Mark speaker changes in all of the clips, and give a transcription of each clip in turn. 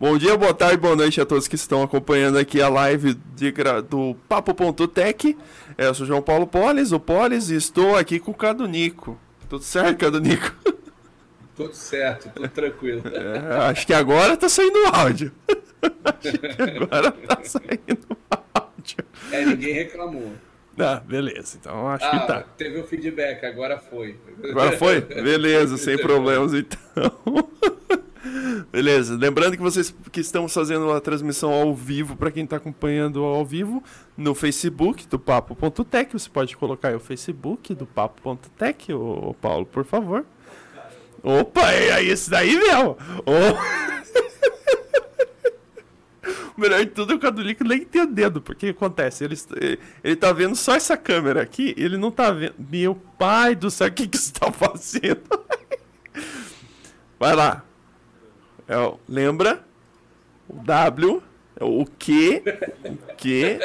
Speaker 1: Bom dia, boa tarde, boa noite a todos que estão acompanhando aqui a live de, do Papo.tech. É, eu sou João Paulo Polis, o Polis, e estou aqui com o Cado Nico. Tudo certo, Cado Nico?
Speaker 2: Tudo certo, tudo tranquilo.
Speaker 1: É, acho que agora tá saindo o áudio. acho que agora tá saindo o áudio.
Speaker 2: É, ninguém reclamou.
Speaker 1: Ah, beleza, então acho ah, que tá.
Speaker 2: Teve o feedback, agora foi.
Speaker 1: Agora foi? Beleza, sem problemas então. Beleza, lembrando que vocês que estamos fazendo a transmissão ao vivo, para quem está acompanhando ao vivo, no Facebook do Papo.tech, você pode colocar aí o Facebook do Papo.tech, ô Paulo, por favor. Opa, é isso daí mesmo! Oh. melhor de tudo é o Cadulico nem entendendo, porque acontece, ele, ele tá vendo só essa câmera aqui, ele não tá vendo. Meu pai do céu, o que, que você tá fazendo? Vai lá, é o, lembra? O W. É o que? O que?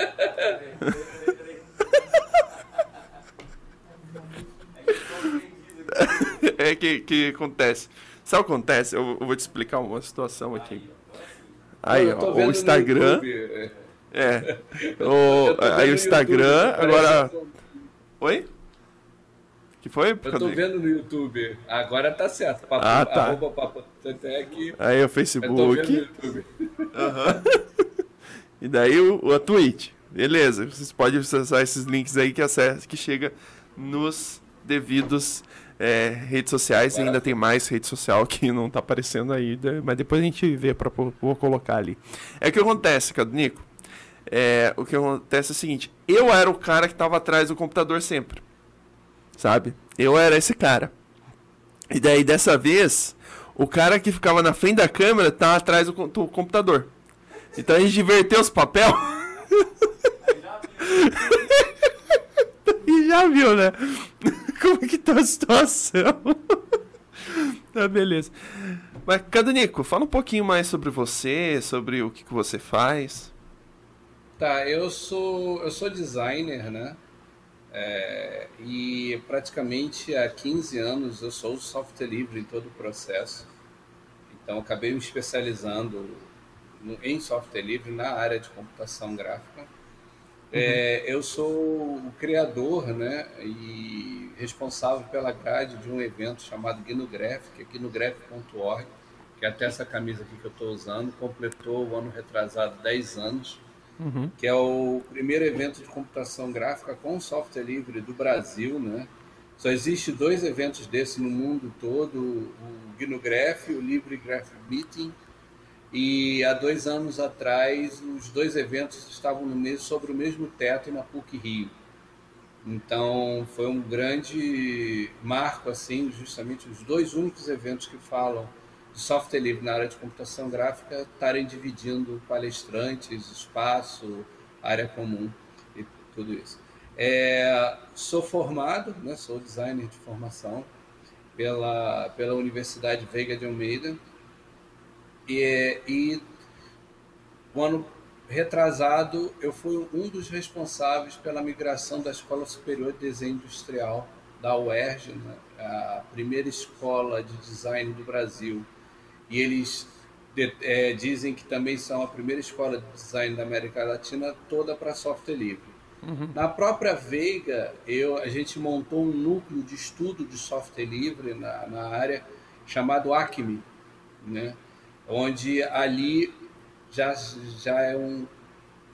Speaker 1: é que, que acontece. Sabe o que acontece? Eu, eu, vou te explicar uma situação aqui. Aí, ó, o Instagram. É. O, aí o Instagram, agora. Oi? Que foi?
Speaker 2: Eu tô vendo no YouTube. Agora tá certo.
Speaker 1: Papo, ah, tá. Arroba
Speaker 2: papo, aqui.
Speaker 1: Aí o Facebook. Uhum. e daí o, a Twitch. Beleza. Vocês podem acessar esses links aí que, acessa, que chega nos devidos é, redes sociais. E ainda tem mais rede social que não tá aparecendo aí. Mas depois a gente vê pra vou colocar ali. É o que acontece, Nico. É, o que acontece é o seguinte: eu era o cara que tava atrás do computador sempre sabe? Eu era esse cara. E daí dessa vez, o cara que ficava na frente da câmera tá atrás do, do computador. Então a gente inverteu os papel. e já viu, né? Como que tá a situação? tá, beleza. Mas, Cadanico, fala um pouquinho mais sobre você, sobre o que, que você faz.
Speaker 2: Tá, eu sou eu sou designer, né? É, e praticamente há 15 anos eu sou software livre em todo o processo. Então acabei me especializando no, em software livre na área de computação gráfica. Uhum. É, eu sou o criador né, e responsável pela grade de um evento chamado GnuGraphic, aqui no graphic.org, que é até essa camisa aqui que eu estou usando, completou o ano retrasado 10 anos uhum. que é o primeiro evento de computação gráfica com software livre do Brasil, né? Só existe dois eventos desse no mundo todo, o GnuGraph e o LibreGraph Meeting. E há dois anos atrás, os dois eventos estavam no mesmo, sobre o mesmo teto na PUC Rio. Então, foi um grande marco, assim, justamente os dois únicos eventos que falam de software livre na área de computação gráfica estarem dividindo palestrantes, espaço, área comum e tudo isso. É, sou formado, né, sou designer de formação pela, pela Universidade Veiga de Almeida e, e o ano retrasado eu fui um dos responsáveis pela migração da Escola Superior de Desenho Industrial da UERJ, né, a primeira escola de design do Brasil e eles é, dizem que também são a primeira escola de design da América Latina toda para software livre. Uhum. Na própria Veiga, eu, a gente montou um núcleo de estudo de software livre na, na área chamado Acme, né? onde ali já, já é um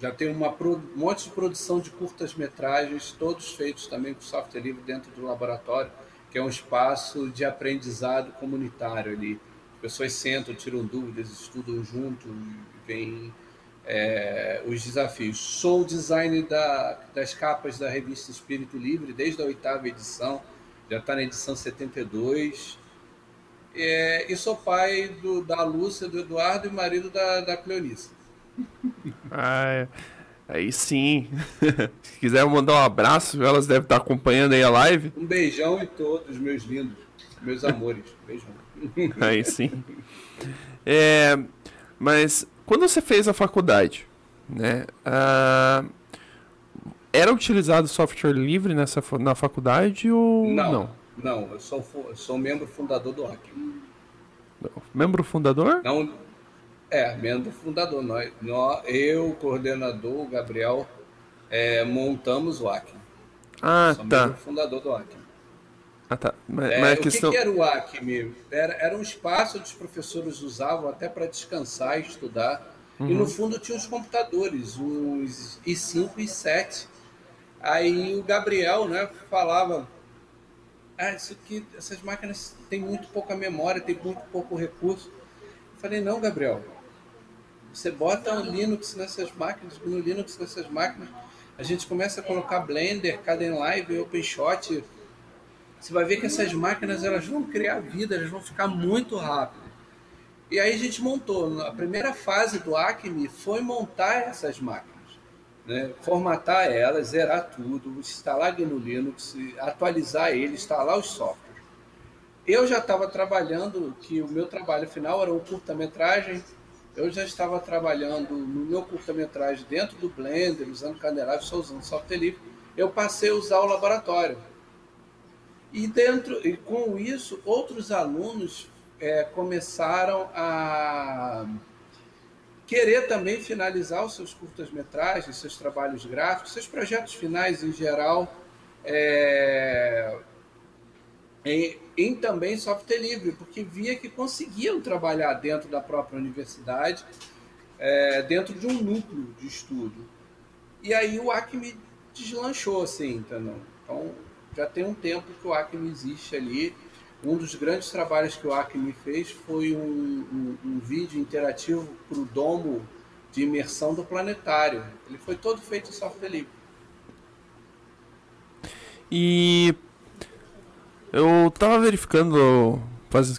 Speaker 2: já tem uma um monte de produção de curtas metragens, todos feitos também com software livre dentro do laboratório, que é um espaço de aprendizado comunitário ali pessoas sentam, tiram dúvidas, estudam junto, vêm é, os desafios. Sou designer da, das capas da revista Espírito Livre desde a oitava edição, já está na edição 72. É, e sou pai do, da Lúcia, do Eduardo e marido da, da Cleonice.
Speaker 1: Ah, aí sim. Se quiser mandar um abraço, elas devem estar acompanhando aí a live.
Speaker 2: Um beijão em todos, meus lindos, meus amores. Beijão.
Speaker 1: Aí sim. É, mas quando você fez a faculdade, né? Uh, era utilizado software livre nessa na faculdade ou
Speaker 2: não? Não, não eu sou, sou membro fundador do Hack.
Speaker 1: Membro fundador?
Speaker 2: Não, É, membro fundador. Nós, nós, eu, o coordenador, o Gabriel, é, montamos o Acme.
Speaker 1: Ah,
Speaker 2: Sou
Speaker 1: tá.
Speaker 2: membro fundador do Acme.
Speaker 1: Ah, tá. Mas,
Speaker 2: É,
Speaker 1: mas a
Speaker 2: o que
Speaker 1: questão.
Speaker 2: que, era o Acme? Era, era um espaço que os professores usavam até para descansar e estudar. E
Speaker 1: Uhum.
Speaker 2: no fundo tinha os computadores, os i5 e i7. Aí o Gabriel né, falava: ah, isso aqui, essas máquinas têm muito pouca memória, tem muito pouco recurso. Eu falei: não, Gabriel, você bota o Linux nessas máquinas, no Linux nessas máquinas, a gente começa a colocar Blender, Kdenlive, OpenShot, você vai ver que essas máquinas elas vão criar vida, elas vão ficar muito rápido. E aí a gente montou. A primeira fase do Acme foi montar essas máquinas. Né? Formatar elas, zerar tudo, instalar GNU Linux, atualizar ele, instalar os softwares. Eu já estava trabalhando, que o meu trabalho final era um curta-metragem. Eu já estava trabalhando no meu curta-metragem dentro do Blender, usando Candelabro, só usando software livre. Eu passei a usar o laboratório. E dentro e com isso, outros alunos é, começaram a querer também finalizar os seus curtas-metragens, seus trabalhos gráficos, seus projetos finais em geral, é, em, em também software livre, porque via que conseguiam trabalhar dentro da própria universidade, é, dentro de um núcleo de estudo. E aí o Acme deslanchou, assim, entendeu? Então, já tem um tempo que o Acme existe ali. Um dos grandes trabalhos que o Acme fez foi um, um, um vídeo interativo para o domo de imersão do planetário. Ele foi todo feito em software livre.
Speaker 1: E eu tava verificando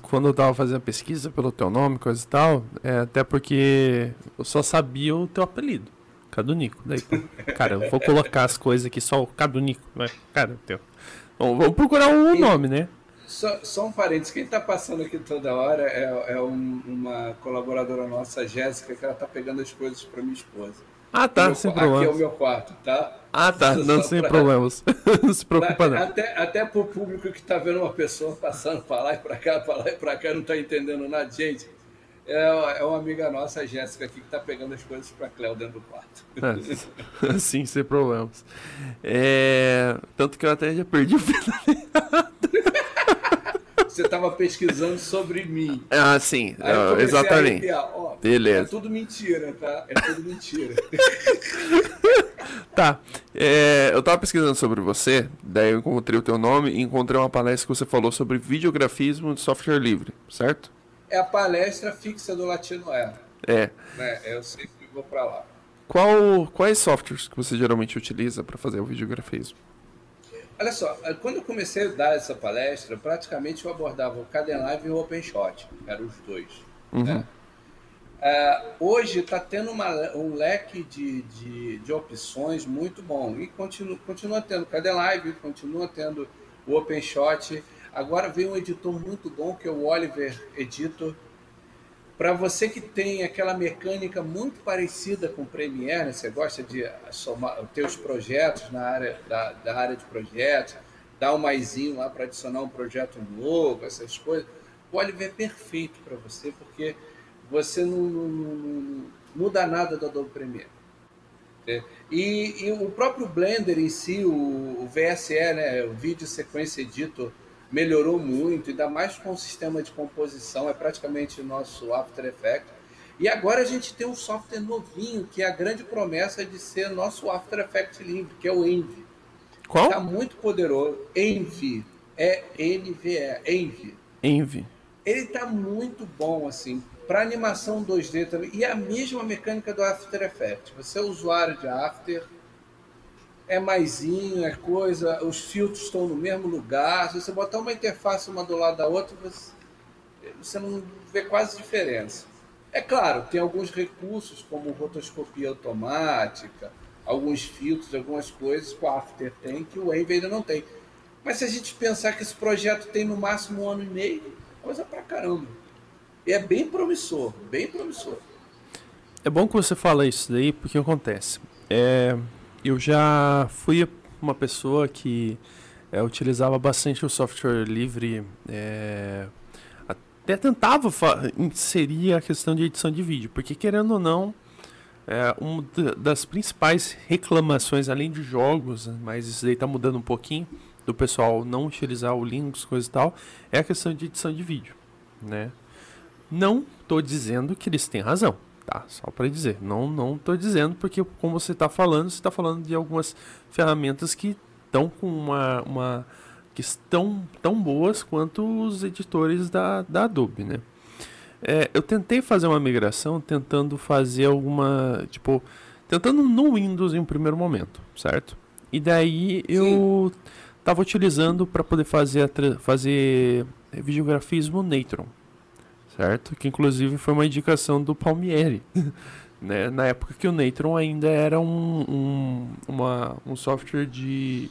Speaker 1: quando eu tava fazendo a pesquisa pelo teu nome, coisa e tal, é, até porque eu só sabia o teu apelido, Cadunico. Daí, cara, eu vou colocar as coisas aqui só o Cadunico, mas, cara, teu. Bom, vamos procurar um
Speaker 2: E-
Speaker 1: nome, né?
Speaker 2: Só, só um parênteses, quem está passando aqui toda hora é, é um- uma colaboradora nossa, a Jéssica, que ela está pegando as coisas para minha esposa.
Speaker 1: Ah, tá,
Speaker 2: Meu
Speaker 1: sem
Speaker 2: qua- Aqui é o
Speaker 1: problemas.
Speaker 2: meu quarto, tá?
Speaker 1: Ah, tá, não,
Speaker 2: Só
Speaker 1: sem
Speaker 2: pra-
Speaker 1: problemas. não se preocupa, não.
Speaker 2: Até, até pro público que está vendo uma pessoa passando para lá e para cá, para lá e para cá, não está entendendo nada. Gente, é, é uma amiga nossa, a Jéssica, aqui, que está pegando as coisas para Cléo dentro do quarto.
Speaker 1: É, sim, sem problemas. É, tanto que eu até já perdi o
Speaker 2: Você estava pesquisando sobre mim.
Speaker 1: Ah, sim,
Speaker 2: eu
Speaker 1: exatamente.
Speaker 2: Ó,
Speaker 1: Beleza.
Speaker 2: É tudo mentira, tá? É tudo mentira.
Speaker 1: Tá. é, eu tava pesquisando sobre você, daí eu encontrei o teu nome e encontrei uma palestra que você falou sobre videografismo de software livre, certo?
Speaker 2: É a palestra fixa do Latino é.
Speaker 1: É.
Speaker 2: Né? Eu sempre vou para lá.
Speaker 1: Qual, quais softwares que você geralmente utiliza para fazer o videografismo?
Speaker 2: Olha só, quando eu comecei a dar essa palestra, praticamente eu abordava o Kdenlive e o OpenShot, eram os dois. né? Ah, hoje está tendo uma- um leque de, de, de opções muito bom e continua, continua tendo o Kdenlive, continua tendo o OpenShot. Agora vem um editor muito bom que é o Oliver Editor. Para você que tem aquela mecânica muito parecida com o Premiere, né? você gosta de somar, ter os projetos na área da, da área de projetos, dar um maisinho lá para adicionar um projeto novo, essas coisas. O Oliver é perfeito para você, porque você não, não- não- muda nada do Adobe Premiere. né? E, e o próprio Blender em si, o, o VSE, né, o Video Sequence Editor, melhorou muito, ainda mais com o sistema de composição, é praticamente o nosso After Effects. E agora a gente tem um software novinho, que é a grande promessa de ser nosso After Effects livre, que é o Envy.
Speaker 1: Qual?
Speaker 2: Está muito poderoso. Envy. É N-V-E. Envy.
Speaker 1: Envy.
Speaker 2: Ele está muito bom, assim, para animação 2D também. E é a mesma mecânica do After Effects. Você é usuário de After, é maisinho, é coisa, os filtros estão no mesmo lugar. Se você botar uma interface uma do lado da outra, você, não vê quase diferença. É claro, tem alguns recursos, como rotoscopia automática, alguns filtros, algumas coisas que o After tem que o Wave ainda não tem. Mas se a gente pensar que esse projeto tem no máximo um ano e meio, coisa pra caramba. E é bem promissor, bem promissor.
Speaker 1: É bom que você fala isso daí, porque acontece. É, eu já fui uma pessoa que é, utilizava bastante o software livre é, até tentava inserir a questão de edição de vídeo, porque querendo ou não, é, uma das principais reclamações, além de jogos, mas isso daí está mudando um pouquinho, do pessoal não utilizar o Linux, coisa e tal, é a questão de edição de vídeo, né? Não estou dizendo que eles têm razão, tá? Só para dizer, não não estou dizendo porque como você está falando, você está falando de algumas ferramentas que estão com uma, uma que estão tão boas quanto os editores da, da Adobe, né? É, eu tentei fazer uma migração, tentando fazer alguma, tipo, tentando no Windows em um primeiro momento, certo? E daí eu estava utilizando para poder fazer fazer videografismo Natron, certo? Que inclusive foi uma indicação do Palmieri, né? Na época que o Natron ainda era um, um, uma, um software de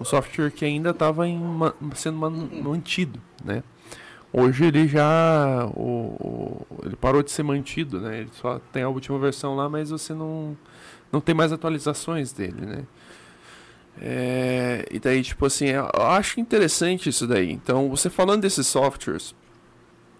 Speaker 1: um software que ainda estava sendo mantido, né? Hoje ele já o, o, ele parou de ser mantido, né? Ele só tem a última versão lá, mas você não não tem mais atualizações dele, né? É, e daí tipo assim, eu acho interessante isso daí. Então, você falando desses softwares,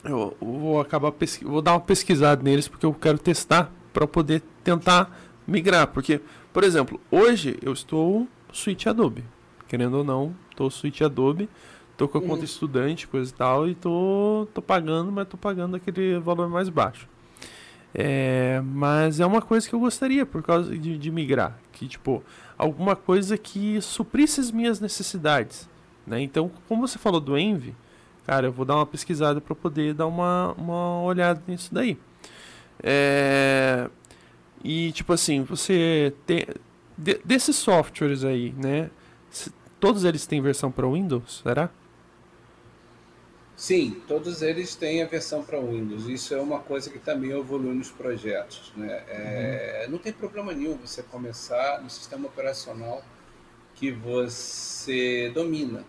Speaker 1: eu, vou acabar vou dar uma pesquisada neles porque eu quero testar para poder tentar migrar, porque por exemplo, hoje eu estou Suite Adobe, querendo ou não, estou Suite Adobe tô com a conta uhum. estudante, coisa e tal, e tô, tô pagando, mas tô pagando aquele valor mais baixo. É, mas é uma coisa que eu gostaria por causa de, de, migrar, que tipo alguma coisa que suprisse as minhas necessidades, né? Então, como você falou do Envy, cara, eu vou dar uma pesquisada para poder dar uma, uma olhada nisso daí. É, e tipo assim, você tem de, desses softwares aí, né? Todos eles têm versão para Windows, será?
Speaker 2: Sim, todos eles têm a versão para Windows. Isso é uma coisa que também evolui nos projetos. Né? É, uhum. Não tem problema nenhum você começar no sistema operacional que você domina.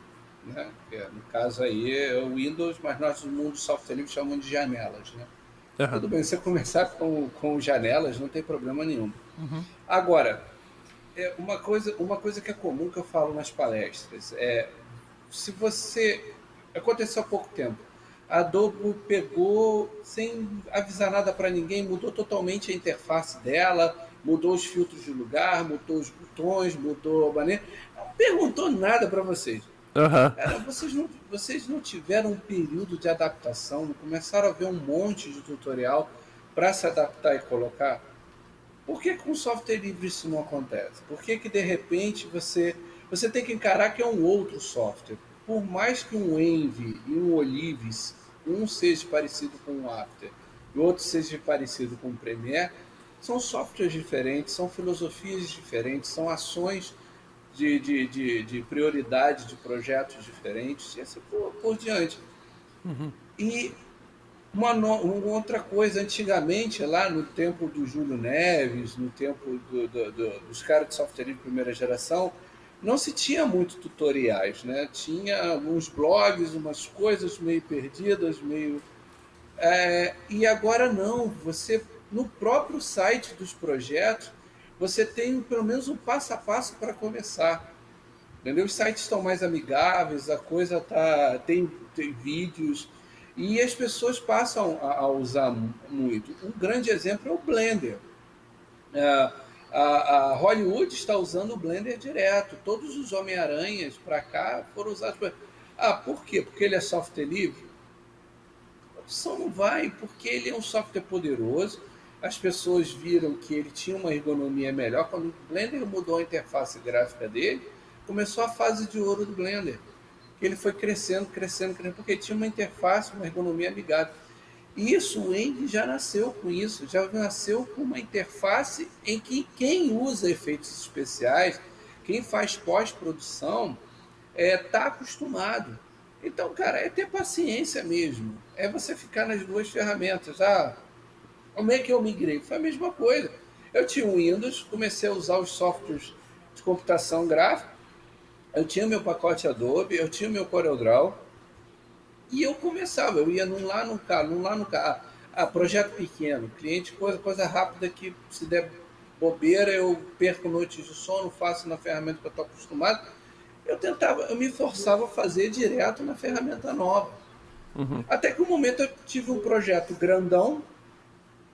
Speaker 2: Né? É, no caso aí é o Windows, mas nós no mundo software livre chamamos de janelas. Né? Uhum. Tudo bem, você começar com, com janelas não tem problema nenhum. Uhum. Agora, é uma, coisa, uma coisa que é comum que eu falo nas palestras é se você Aconteceu há pouco tempo. A Adobe pegou, sem avisar nada para ninguém, mudou totalmente a interface dela, mudou os filtros de lugar, mudou os botões, mudou a maneira. Não perguntou nada para vocês. Uhum. Vocês, não, vocês não tiveram um período de adaptação, não começaram a ver um monte de tutorial para se adaptar e colocar? Por que com software livre isso não acontece? Por que, que de repente você, você tem que encarar que é um outro software? por mais que um Envy e um Olives, um seja parecido com o After e outro seja parecido com o Premiere, são softwares diferentes, são filosofias diferentes, são ações de, de, de, de prioridade de projetos diferentes, e assim por, por diante. Uhum. E uma, uma, outra coisa, antigamente, lá no tempo do Júlio Neves, no tempo do, do, do, dos caras de software de primeira geração, não se tinha muito tutoriais, né? Tinha alguns blogs, umas coisas meio perdidas, meio. É, e agora não, você no próprio site dos projetos você tem pelo menos um passo a passo para começar. Entendeu? Os sites estão mais amigáveis, a coisa tá tem, tem vídeos e as pessoas passam a, a usar muito. Um grande exemplo é o Blender. É, a, a, Hollywood está usando o Blender direto. Todos os Homem-Aranhas para cá foram usados. Ah, por quê? Porque ele é software livre? A opção não vai, porque ele é um software poderoso. As pessoas viram que ele tinha uma ergonomia melhor. Quando o Blender mudou a interface gráfica dele, começou a fase de ouro do Blender. Ele foi crescendo, crescendo, crescendo, porque tinha uma interface, uma ergonomia amigável. Isso, o Envy já nasceu com isso, já nasceu com uma interface em que quem usa efeitos especiais, quem faz pós-produção, está é, tá acostumado. Então, cara, é ter paciência mesmo. É você ficar nas duas ferramentas. Ah, como é que eu migrei? Foi a mesma coisa. Eu tinha o Windows, comecei a usar os softwares de computação gráfica, eu tinha meu pacote Adobe, eu tinha meu CorelDRAW, e eu começava, eu ia num lá, num cá, num lá, no cá. Ah, projeto pequeno, cliente, coisa, coisa rápida que se der bobeira, eu perco noites de sono, faço na ferramenta que eu estou acostumado. Eu tentava, eu me forçava a fazer direto na ferramenta nova. Uhum. Até que um momento eu tive um projeto grandão,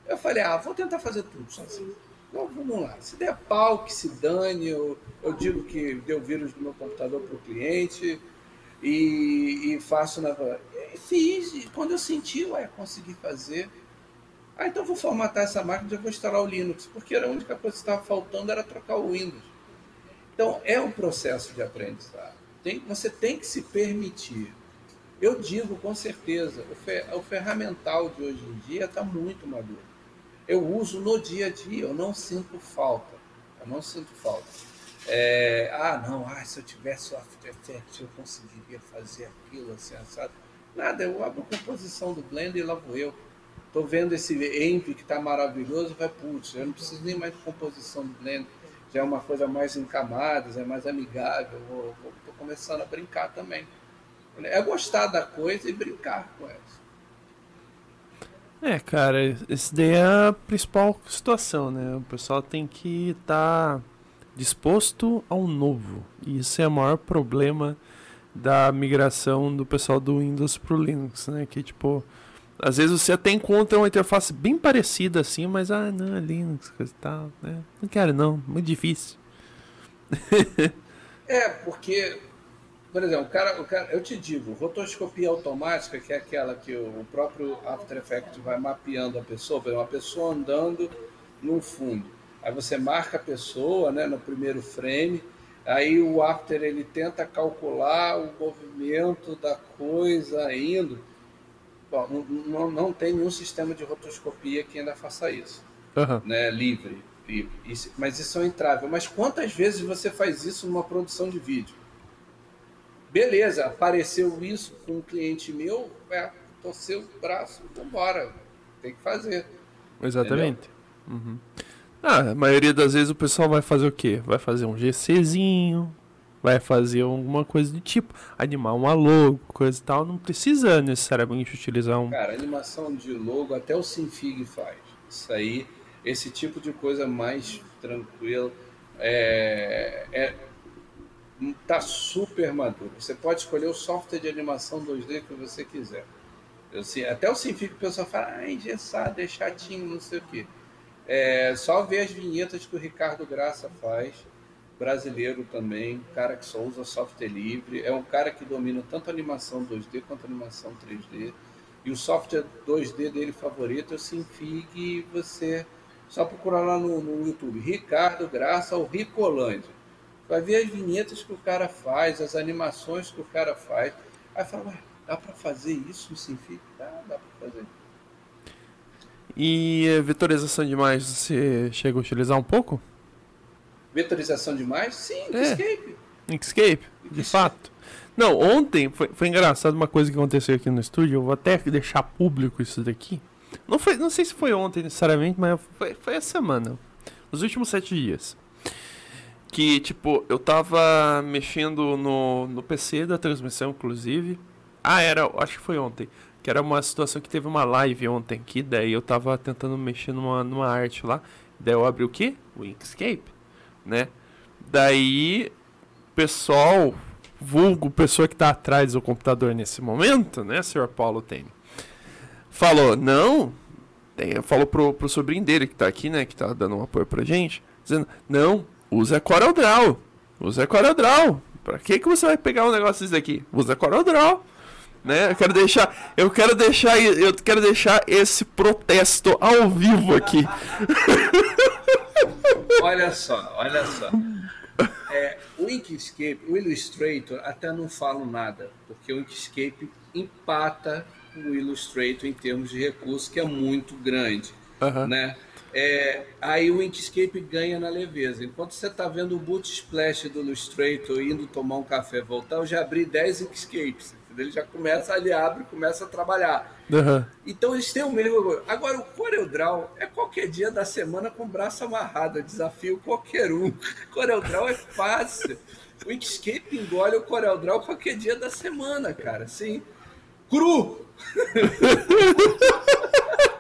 Speaker 2: eu falei, ah, vou tentar fazer tudo sozinho. Então vamos lá. Se der pau, que se dane, eu, eu digo que deu vírus do meu computador para o cliente e, e, faço na. E fiz, e quando eu senti, ué, consegui fazer. Ah, então vou formatar essa máquina e já vou instalar o Linux, porque a única coisa que estava faltando era trocar o Windows. Então é um processo de aprendizado. Tem, você tem que se permitir. Eu digo com certeza, o, fer, o ferramental de hoje em dia está muito maduro eu uso no dia a dia, eu não sinto falta. Eu não sinto falta. É, ah, não, ah, se eu tivesse o After Effects eu conseguiria fazer aquilo assim, assado. Nada, eu abro a composição do Blender e lá vou eu. Tô vendo esse Envy que está maravilhoso, vai, putz, eu não preciso nem mais de composição do Blender. Já é uma coisa mais em camadas, é mais amigável. Estou começando a brincar também. É gostar da coisa e brincar com ela.
Speaker 1: É, cara, esse daí é a principal situação, né? O pessoal tem que estar tá disposto ao novo. E isso é o maior problema da migração do pessoal do Windows pro Linux, né? Que tipo, às vezes você até encontra uma interface bem parecida assim, mas ah, não, é Linux, coisa e tal, né? Não quero não, muito difícil.
Speaker 2: é, porque por exemplo, o cara, o cara, eu te digo, rotoscopia automática, que é aquela que o próprio After Effects vai mapeando a pessoa, por exemplo, uma pessoa andando num fundo. Aí você marca a pessoa né, no primeiro frame, aí o After ele tenta calcular o movimento da coisa indo. Bom, não, não tem nenhum sistema de rotoscopia que ainda faça isso. Uhum. Né, livre. livre. Isso, mas isso é um entrave. Mas quantas vezes você faz isso numa produção de vídeo? Beleza, apareceu isso com um cliente meu, é, torceu o braço, vambora, tem que fazer.
Speaker 1: Exatamente. Uhum. Ah, a maioria das vezes o pessoal vai fazer o quê? Vai fazer um GCzinho, vai fazer alguma coisa do tipo, animar uma logo, coisa e tal, não precisa necessariamente utilizar um.
Speaker 2: Cara, animação de logo até o Sinfig faz. Isso aí, esse tipo de coisa mais tranquilo. É, é, está super maduro. Você pode escolher o software de animação 2D que você quiser. Eu, até o Simfic o pessoal fala, ah, engessado, é chatinho, não sei o quê. É, só ver as vinhetas que o Ricardo Graça faz, brasileiro também, cara que só usa software livre, é um cara que domina tanto animação 2D quanto animação 3D. E o software 2D dele favorito é o Simfig, você só procurar lá no, no YouTube, Ricardo Graça ou Ricolândia vai ver as vinhetas que o cara faz, as animações que o cara faz. Aí fala, ué, dá para fazer isso no Sinfic? Dá, dá para fazer.
Speaker 1: E a vetorização de imagens você chega a utilizar um pouco?
Speaker 2: Vetorização de imagens? Sim, Inkscape.
Speaker 1: É. Inkscape, de fato. Não, ontem foi, foi engraçado uma coisa que aconteceu aqui no estúdio. Eu vou até deixar público isso daqui. Não, foi, não sei se foi ontem necessariamente, mas foi, foi essa semana. Nos últimos sete dias que, tipo, eu tava mexendo no, no PC da transmissão, inclusive. Ah, era, acho que foi ontem. Que era uma situação que teve uma live ontem aqui, daí eu tava tentando mexer numa, numa arte lá. Daí eu abri o quê? O Inkscape, né? Daí, pessoal, vulgo pessoa que tá atrás do computador nesse momento, né, senhor Paulo tem falou, não, falou pro, pro sobrinho dele que tá aqui, né, que tá dando um apoio pra gente, dizendo, não, usa CorelDRAW. Usa CorelDRAW. Pra que que você vai pegar um negócio desse daqui? Usa CorelDRAW. Né? Eu quero deixar, eu quero deixar, eu quero deixar esse protesto ao vivo aqui.
Speaker 2: olha só, olha só. É, o Inkscape, o Illustrator, até não falo nada, porque o Inkscape empata o Illustrator em termos de recurso, que é muito grande, uhum. né? É, aí o Inkscape ganha na leveza. Enquanto você está vendo o boot splash do Illustrator indo tomar um café voltar, eu já abri 10 Inkscapes. Ele já começa, ele abre começa a trabalhar. Uhum. Então eles têm o mesmo. Agora, o CorelDRAW é qualquer dia da semana com o braço amarrado. desafio qualquer um. CorelDRAW é fácil. O Inkscape engole o CorelDRAW qualquer dia da semana, cara. Sim. Cru!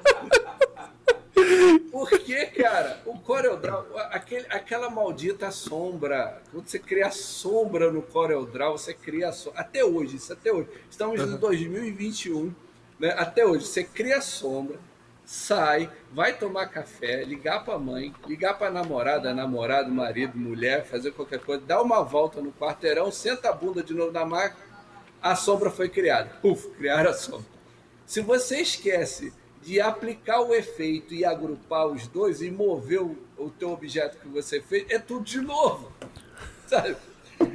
Speaker 2: Porque cara, o CorelDRAW, aquele, aquela maldita sombra, quando você cria sombra no CorelDRAW, você cria sombra. Até hoje, isso até hoje. Estamos em 2021, né? Até hoje, você cria sombra, sai, vai tomar café, ligar para a mãe, ligar para a namorada, namorado, marido, mulher, fazer qualquer coisa, dá uma volta no quarteirão, senta a bunda de novo na máquina, a sombra foi criada. Puf, criaram a sombra. Se você esquece de aplicar o efeito e agrupar os dois e mover o, o teu objeto que você fez, é tudo de novo. Sabe?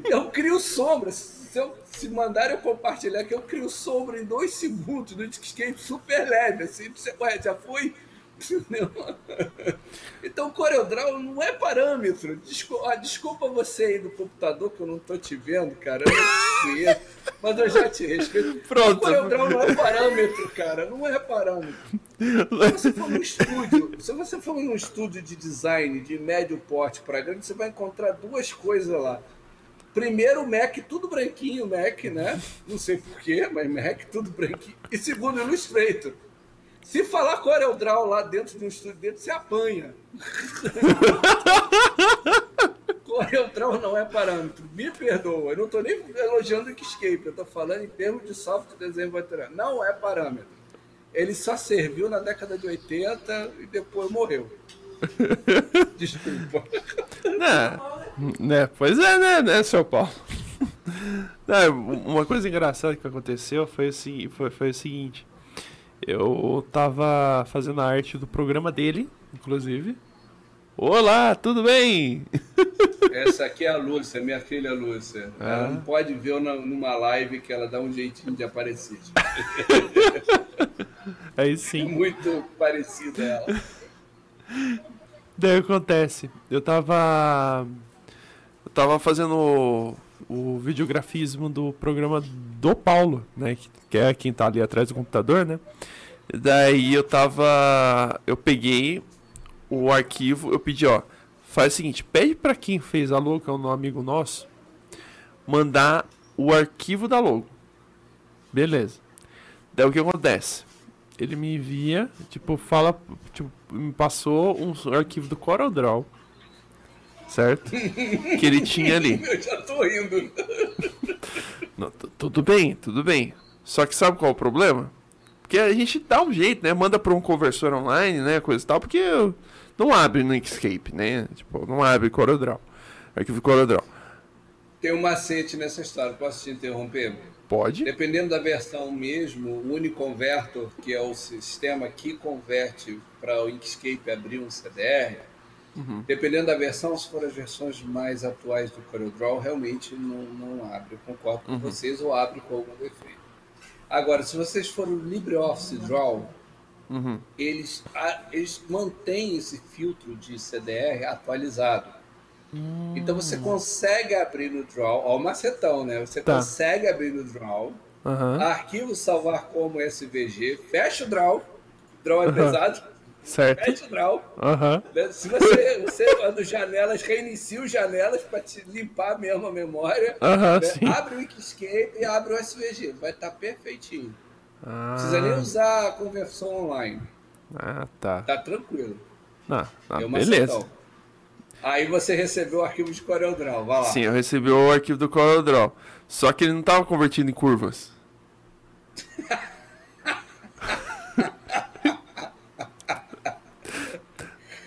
Speaker 2: Eu crio sombras. Se, eu, se mandarem eu compartilhar que eu crio sombra em dois segundos no Inkscape super leve, assim, você, ué, já foi então, CorelDRAW não é parâmetro. Desculpa, ah, desculpa você aí do computador que eu não estou te vendo, cara. Eu não te conheço, mas eu já te respeito. Pronto. CorelDRAW não é parâmetro, cara. Não é parâmetro. Se você for num estúdio, se você for num estúdio de design de médio porte para grande, você vai encontrar duas coisas lá. Primeiro, Mac, tudo branquinho, Mac, né? Não sei porquê, mas Mac, tudo branquinho. E segundo, Illustrator. Se falar Corel Draw lá dentro de um estúdio dentro, você apanha. Corel Draw não é parâmetro. Me perdoa. Eu não estou nem elogiando o Inkscape. Eu estou falando em termos de software de desenho material. Não é parâmetro. Ele só serviu na década de 80 e depois morreu. Desculpa.
Speaker 1: Né, né, pois é, né, né, seu Paulo? Não, uma coisa engraçada que aconteceu foi, foi, foi o seguinte. Eu tava fazendo a arte do programa dele, inclusive. Olá, tudo bem?
Speaker 2: Essa aqui é a Lúcia, minha filha Lúcia. Ah. Ela não pode ver numa live que ela dá um jeitinho de aparecer.
Speaker 1: Aí sim. É
Speaker 2: muito parecida ela.
Speaker 1: Daí acontece, eu tava. Eu tava fazendo o, videografismo do programa do Paulo, né? Que é quem tá ali atrás do computador, né? Daí eu tava. Eu peguei o arquivo, eu pedi, ó. Faz o seguinte, pede para quem fez a logo, que é um amigo nosso, mandar o arquivo da logo. Beleza. Daí o que acontece? Ele me envia, tipo, fala, tipo, me passou um arquivo do CorelDRAW. Certo? que ele tinha ali.
Speaker 2: Eu já tô rindo.
Speaker 1: Não, tudo bem, tudo bem. Só que sabe qual é o problema? Porque a gente dá um jeito, né? Manda para um conversor online, né? Coisa e tal, porque não abre no Inkscape, né? Tipo, não abre CorelDRAW. Arquivo CorelDRAW.
Speaker 2: Tem um macete nessa história, posso te interromper?
Speaker 1: Pode.
Speaker 2: Dependendo da versão mesmo, o Uniconvertor, que é o sistema que converte para o Inkscape abrir um CDR, uhum. dependendo da versão, se for as versões mais atuais do CorelDRAW, realmente não, não abre. Eu concordo com uhum. vocês, ou abre com algum defeito. Agora, se vocês forem no LibreOffice Draw, uhum. eles, a, eles mantêm esse filtro de CDR atualizado. Hum. Então você consegue abrir no Draw, ó o macetão, né? Você tá. consegue abrir no Draw, arquivo salvar como SVG, fecha o Draw, Draw é pesado,
Speaker 1: Certo.
Speaker 2: Fecha o draw.
Speaker 1: Uhum.
Speaker 2: Se você, você anda janelas, reinicia os janelas para te limpar mesmo a memória.
Speaker 1: Uhum,
Speaker 2: né? Abre o Inkscape e abre o SVG. Vai estar tá perfeitinho. Ah. Não precisa nem usar a conversão online.
Speaker 1: Ah, tá.
Speaker 2: Tá tranquilo.
Speaker 1: Ah, ah beleza.
Speaker 2: Aí você recebeu o arquivo de CorelDRAW, vai lá.
Speaker 1: Sim, eu recebi o arquivo do CorelDRAW. Só que ele não estava convertido em curvas.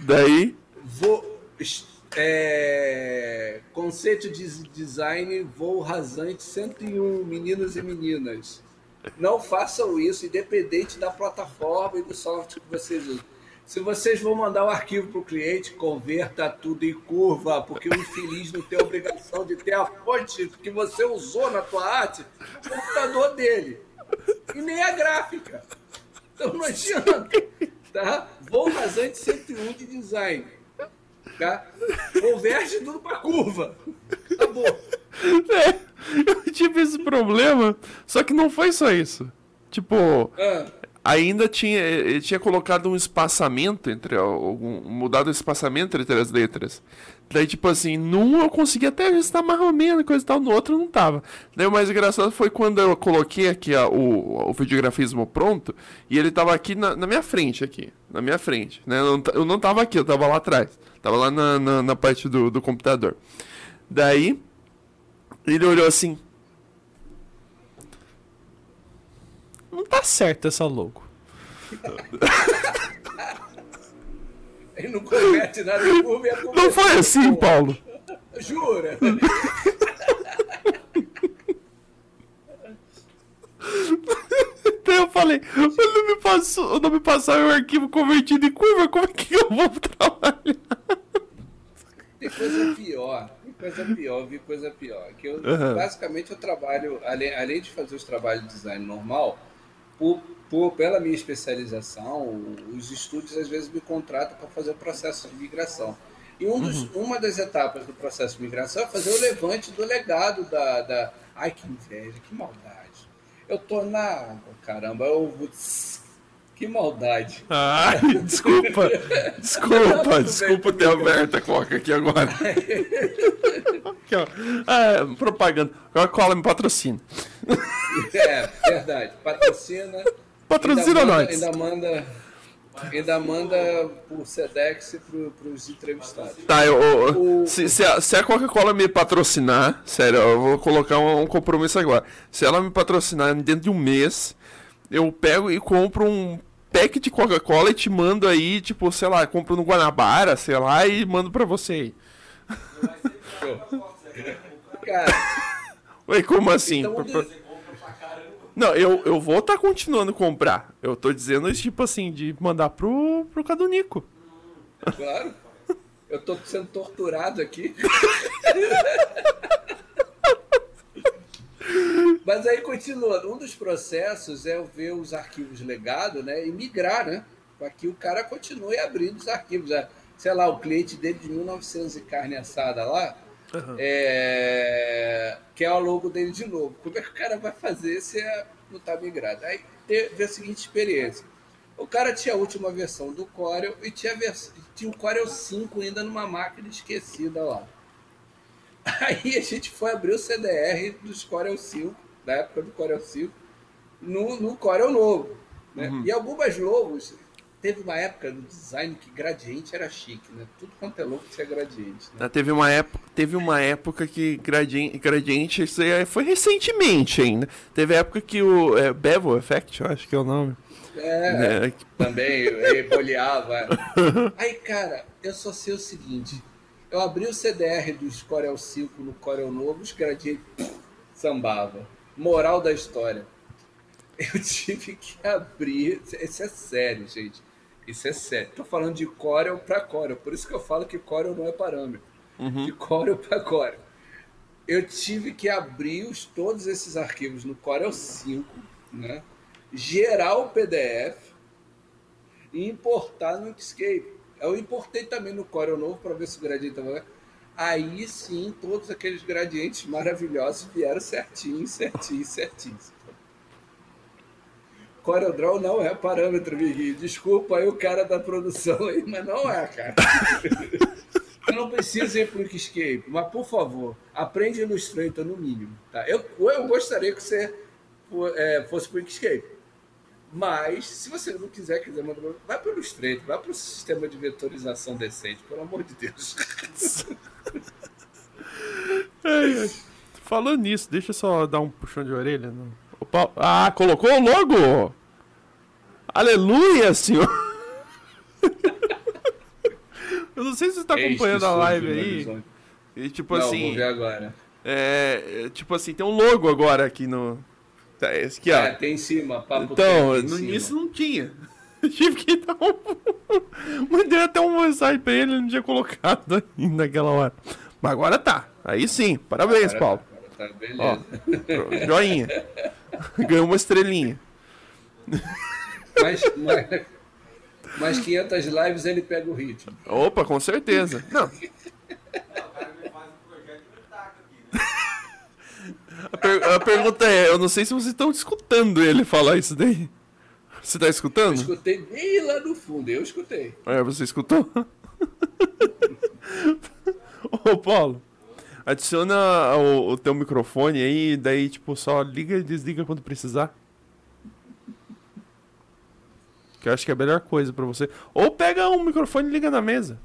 Speaker 1: Daí.
Speaker 2: Vou. É, conceito de design voo rasante 101, meninos e meninas. Não façam isso, independente da plataforma e do software que vocês usam. Se vocês vão mandar o um arquivo para o cliente, converta tudo em curva, porque o infeliz não tem obrigação de ter a fonte que você usou na tua arte no computador dele. E nem a gráfica. Então não adianta tá? Voo rasante 101 de design, tá? Converte tudo para curva. Acabou.
Speaker 1: É, eu tive esse problema, só que não foi só isso. Tipo, ah. ainda tinha, ele tinha colocado um espaçamento entre algum, mudado o espaçamento entre as letras. Daí, tipo assim, num eu consegui até ajustar mais ou menos, coisa e tal, no outro não tava. Daí o mais engraçado foi quando eu coloquei aqui o, o videografismo pronto, e ele tava aqui na, na, minha frente, aqui, na minha frente, né? Eu não, eu não tava aqui, eu tava lá atrás. Tava lá na, na, na parte do, do computador. Daí, ele olhou assim,
Speaker 3: Não tá certo essa logo.
Speaker 2: Ele não converte nada em curva e
Speaker 1: Não foi assim, Paulo.
Speaker 2: Jura?
Speaker 1: Então eu falei, não me passou, não me passaram o arquivo convertido em curva, como é que eu vou trabalhar?
Speaker 2: Tem coisa pior, tem coisa pior, vi coisa pior. Que eu, uhum. basicamente eu trabalho, além, além de fazer os trabalhos de design normal, por, por, pela minha especialização, os estúdios às vezes me contratam para fazer o processo de migração. E um dos, uhum. uma das etapas do processo de migração é fazer o levante do legado da. da... Ai, que inveja, que maldade. Eu tô na. Caramba, eu vou. Que maldade.
Speaker 1: Ai, desculpa. Desculpa, desculpa ter aberto a coca aqui agora. aqui, ó. Ah, propaganda. Coca-Cola me patrocina.
Speaker 2: É, verdade. Patrocina.
Speaker 1: Patrocina
Speaker 2: ainda
Speaker 1: nós.
Speaker 2: Manda, ainda manda. Ainda manda por Sedex para os entrevistados.
Speaker 1: Tá, eu, eu o... se, se, a, a Coca-Cola me patrocinar, sério, eu vou colocar um, um, compromisso agora. Se ela me patrocinar dentro de um mês, eu pego e compro um pack de Coca-Cola e te mando aí, tipo, sei lá, compro no Guanabara, sei lá, e mando pra você aí. Cara. Ué, como assim? Então, Não, eu, eu vou estar tá continuando comprar. Eu tô dizendo isso, tipo assim, de mandar pro, pro Cadunico.
Speaker 2: Claro. Eu tô sendo torturado aqui. Mas aí continuando, um dos processos é ver os arquivos legado, né, e migrar, né, para que o cara continue abrindo os arquivos. É, sei lá, o cliente dele de 1900 e carne assada lá, uhum. é, quer o logo dele de novo. Como é que o cara vai fazer se é, não está migrado? Aí teve a seguinte experiência. O cara tinha a última versão do Corel e tinha, vers... tinha o Corel 5 ainda numa máquina esquecida lá. Aí a gente foi abrir o CDR dos Corel 5, da época do Corel 5, no, no Corel novo. Né? Uhum. E algumas logos, teve uma época do design que gradiente era chique, né? Tudo quanto é louco tinha gradiente. Né?
Speaker 1: Teve, uma época, teve uma época que gradiente, gradiente isso foi recentemente ainda. Teve a época que o é, Bevel Effect, eu acho que é o nome.
Speaker 2: É, é. também, ele boleava. Aí, cara, eu só sei o seguinte eu abri o CDR do Corel 5 no Corel novo, os gradientes sambava. Moral da história. Eu tive que abrir. Isso é sério, gente. Isso é sério. Tô falando de Corel para Corel. Por isso que eu falo que Corel não é parâmetro. Uhum. De Corel para Corel. Eu tive que abrir os, todos esses arquivos no Corel 5, né? gerar o PDF e importar no Inkscape. Eu importei também no Corel novo para ver se o gradiente estava. Aí sim, todos aqueles gradientes maravilhosos vieram certinho, certinho, certinho. Corel Draw não é parâmetro, Miguel. Desculpa aí o cara da produção aí, mas não é, cara. Eu não preciso ir para o Escape, mas por favor, aprende Illustrator no mínimo. Tá? Eu, eu gostaria que você é, fosse para o Escape. Mas, se você não quiser, quiser mandar, vai para o Illustrator, vai para o sistema de vetorização decente, pelo amor de Deus.
Speaker 1: Falando nisso, deixa eu só dar um puxão de orelha. No... Ah, colocou o logo! Aleluia, senhor! eu não sei se você está acompanhando a live aí. E, tipo
Speaker 2: não,
Speaker 1: assim.
Speaker 2: Vou ver agora.
Speaker 1: É, tipo assim, tem um logo agora aqui no, Tá, esse aqui, ó.
Speaker 2: É, tem em cima, papo
Speaker 1: Então, no início não tinha. Eu tive que dar um. Mandei até uma mensagem pra ele, ele não tinha colocado ainda naquela hora. Mas agora tá. Aí sim, parabéns, agora, Paulo.
Speaker 2: Agora tá, beleza.
Speaker 1: Ó, joinha. Ganhou uma estrelinha.
Speaker 2: Mas, mas, mas 500 lives ele pega o ritmo.
Speaker 1: Opa, com certeza. Não. A, per a, pergunta é, eu não sei se vocês estão escutando ele falar isso daí. Você tá escutando?
Speaker 2: Eu escutei bem lá no fundo, eu escutei.
Speaker 1: É, você escutou? Ô, Paulo, adiciona o, o teu microfone aí, daí, tipo, só liga e desliga quando precisar. Que eu acho que é a melhor coisa pra você. Ou pega um microfone e liga na mesa.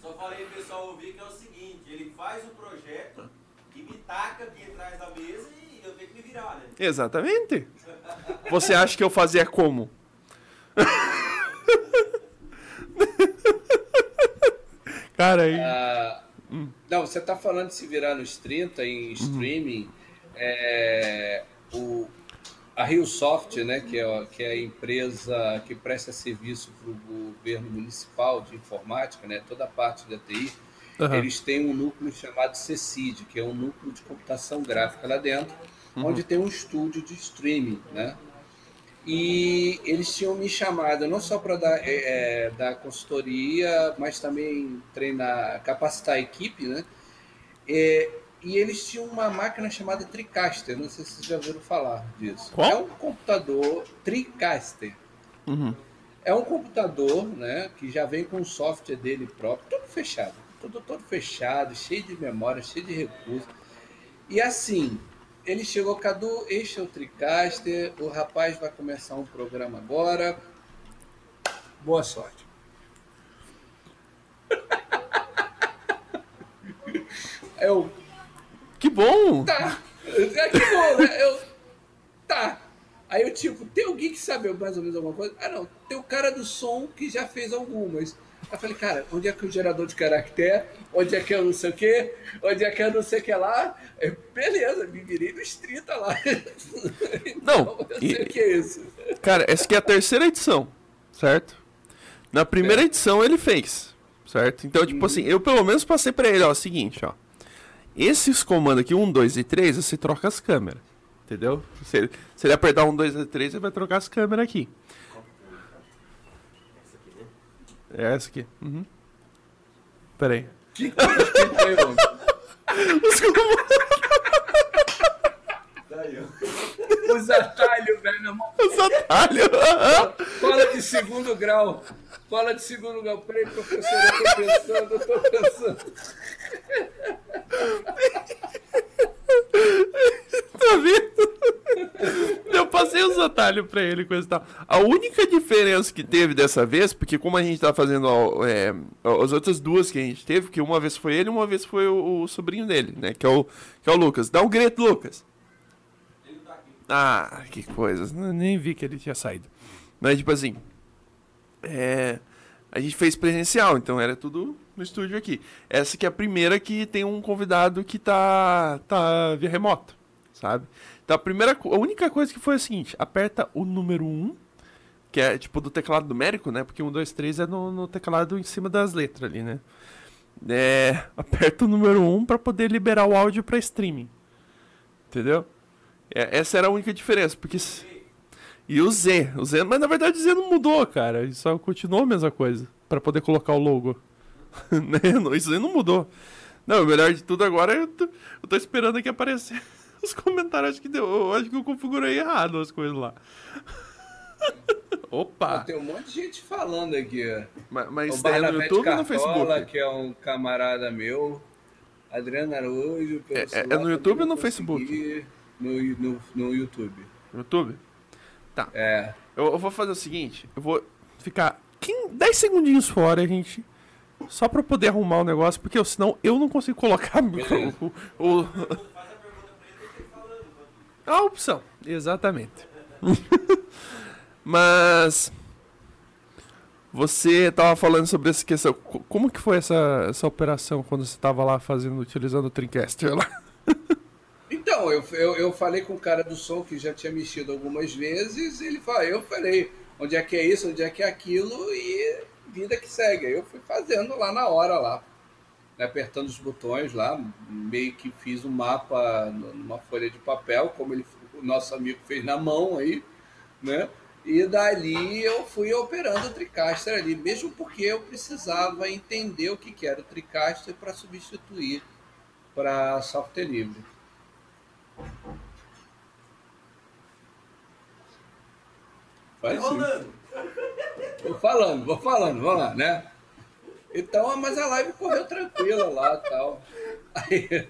Speaker 4: Só falei pro pessoal ouvir que é o seguinte, ele faz o projeto e me taca aqui atrás da mesa e eu tenho que me virar, né?
Speaker 1: Exatamente. Você acha que eu fazia como? Cara, aí.
Speaker 2: Ah, Não, você tá falando de se virar nos 30 em streaming. É, o, a RioSoft, né, que é, a- que é a empresa que presta serviço para o governo municipal de informática, né, toda a parte da TI,
Speaker 1: Aham.
Speaker 2: eles têm um núcleo chamado CECID, que é um núcleo de computação gráfica lá dentro, onde tem um estúdio de streaming, né? E eles tinham me chamado não só para dar, é, é, dar consultoria, mas também treinar, capacitar a equipe, né? É, e eles tinham uma máquina chamada TriCaster, não sei se vocês já ouviram falar disso.
Speaker 1: Qual?
Speaker 2: É um computador TriCaster.
Speaker 1: Uhum.
Speaker 2: É um computador, né, que já vem com o software dele próprio, todo fechado, todo, todo fechado, cheio de memória, cheio de recursos. E assim, ele chegou, Cadu, este é o TriCaster, o rapaz vai começar um programa agora. Boa sorte. Eu,
Speaker 1: Que bom!
Speaker 2: tá. É que bom, né? Eu, tá. Aí eu, tipo, tem alguém que sabe mais ou menos alguma coisa? Ah, não. Tem o cara do som que já fez algumas. Eu falei, cara, onde é que é o gerador de caractere? Onde é que é o não sei o quê? Onde é que é o não sei o que lá? É, beleza, me virei nos 30 lá.
Speaker 1: Não,
Speaker 2: Então, eu
Speaker 1: e-
Speaker 2: sei o que é isso.
Speaker 1: Cara, essa aqui é a terceira edição, certo? Na primeira edição ele fez, certo? Então, tipo assim, eu pelo menos passei pra ele, ó, seguinte, ó. Esses comandos aqui, 1, 2 e 3, você troca as câmeras. Entendeu? Se ele, se ele apertar 1, 2 e 3, ele vai trocar as câmeras aqui. É essa aqui. Uhum. Pera aí.
Speaker 2: Que coisa que foi, mano?
Speaker 1: Os.
Speaker 2: Os atalhos, velho, na mão.
Speaker 1: os atalhos.
Speaker 2: Fala de segundo grau. Fala de segundo grau. Peraí, professor, eu tô pensando, eu tô pensando.
Speaker 1: Tá vendo? Eu passei os atalhos pra ele, coisa e tal. A única diferença que teve dessa vez, porque como a gente tá fazendo é, as outras duas que a gente teve, que uma vez foi ele uma vez foi o, o sobrinho dele, né? Que é o, que é o Lucas. Dá um grito, Lucas.
Speaker 4: Ele tá aqui.
Speaker 1: Ah, que coisa. Nem vi que ele tinha saído. Mas, tipo assim. É, a gente fez presencial, então era tudo no estúdio aqui. Essa que é a primeira que tem um convidado que tá, tá via remoto, sabe? Então a primeira, a única coisa que foi a seguinte: aperta o número 1, que é tipo do teclado numérico, né? Porque 1, 2, 3 é no, no teclado em cima das letras ali, né? É, aperta o número 1 para poder liberar o áudio para streaming. Entendeu? É, essa era a única diferença, porque. E o Z, o Z, mas na verdade o Z não mudou, cara. Só continuou a mesma coisa. Pra poder colocar o logo. né? Isso aí não mudou. Não, o melhor de tudo agora é eu tô, eu tô esperando aqui aparecer os comentários. Acho que deu. Eu acho que eu configurei errado as coisas lá. Opa!
Speaker 2: Tem um monte de gente falando aqui.
Speaker 1: Mas, mas é no YouTube ou no
Speaker 2: Cartola,
Speaker 1: Facebook?
Speaker 2: que é um camarada meu. Adriano Araújo.
Speaker 1: É- é- é no YouTube ou no Facebook?
Speaker 2: No, no, no YouTube.
Speaker 1: YouTube?
Speaker 2: É.
Speaker 1: Eu, eu vou fazer o seguinte, eu vou ficar 15, 10 segundinhos fora, gente. Só pra poder arrumar o negócio, porque senão eu não consigo colocar o, a opção. Exatamente. Mas você tava falando sobre essa questão. Co- Como que foi essa, essa operação quando você tava lá fazendo, utilizando o Dreamcaster lá?
Speaker 2: Então, eu, eu, eu falei com o cara do som que já tinha mexido algumas vezes, e ele falou, eu falei, onde é que é isso, onde é que é aquilo, e vida que segue. Aí eu fui fazendo lá na hora, lá, né, apertando os botões lá, meio que fiz um mapa numa folha de papel, como ele, o nosso amigo fez na mão aí, né? E dali eu fui operando o Tricaster ali, mesmo porque eu precisava entender o que, era o Tricaster para substituir para software livre. Faz
Speaker 4: Rolando.
Speaker 2: Vou falando, vou falando, vamos lá, né? Então, mas a live correu tranquila lá e tal. Aí...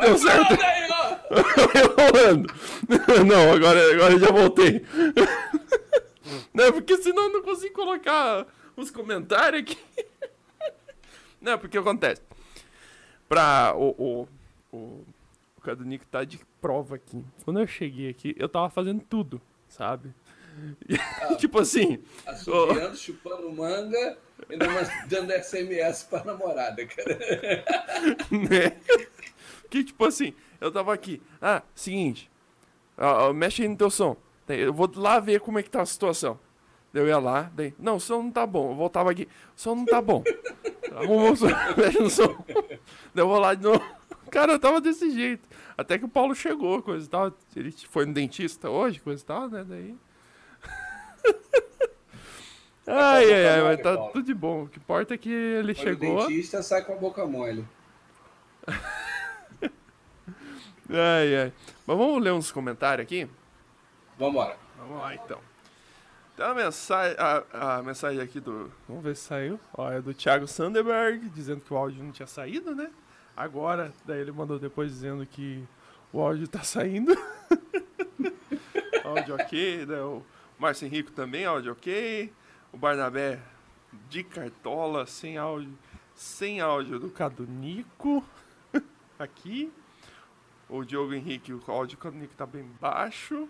Speaker 1: Deu certo.
Speaker 2: Aí, ó.
Speaker 1: Não, agora, agora eu já voltei. Não, porque senão eu não consigo colocar os comentários aqui. Não, porque acontece. Pra o, o, o, o Cadunico tá de prova aqui. Quando eu cheguei aqui, eu tava fazendo tudo, sabe? E, tipo assim,
Speaker 2: Assobiando, chupando manga e mandando SMS pra namorada, cara.
Speaker 1: né? Que tipo assim, eu tava aqui. Ah, seguinte. ó, ó, mexe aí no teu som. Eu vou lá ver como é que tá a situação. Eu ia lá, daí. Não, o som não tá bom. Eu voltava aqui. O som não tá bom. Arruma o som, mexe no som. Daí eu vou lá de novo. Cara, eu tava desse jeito. Até que o Paulo chegou, coisa e tal. Ele foi no dentista hoje, coisa e tal, né? Daí. Ai, ai, ai,
Speaker 2: mole,
Speaker 1: mas tá
Speaker 2: Paulo.
Speaker 1: tudo de bom. O que importa é que ele
Speaker 2: Quando o
Speaker 1: chegou.
Speaker 2: dentista sai com a boca mole.
Speaker 1: Ai, ai. Mas vamos ler uns comentários aqui?
Speaker 2: Vambora.
Speaker 1: Vamos lá, então. Tem uma mensagem, a, a mensagem aqui do... Vamos ver se saiu. Ó, é do Thiago Sanderberg, dizendo que o áudio não tinha saído, né? Agora, daí ele mandou depois dizendo que o áudio tá saindo. áudio ok, né? O Márcio Henrico também, áudio ok. O Barnabé de Cartola, sem áudio, sem áudio do Cadunico. aqui. O Diogo Henrique, o áudio do Cadunico tá bem baixo.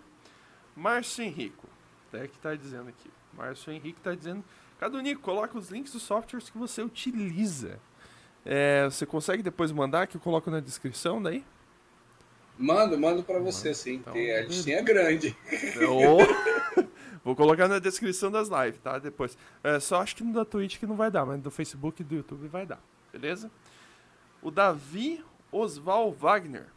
Speaker 1: Márcio Henrico, até que tá dizendo aqui. Márcio Henrique tá dizendo. Cadunico, coloca os links dos softwares que você utiliza. É, você consegue depois mandar que eu coloco na descrição daí?
Speaker 2: Mando, mando pra você, sim.
Speaker 1: Então,
Speaker 2: a listinha é grande.
Speaker 1: Ô, Vou colocar na descrição das lives, tá? Depois. É, só acho que no da Twitch que não vai dar, mas do Facebook e do YouTube vai dar. Beleza? O Davi Osval Wagner.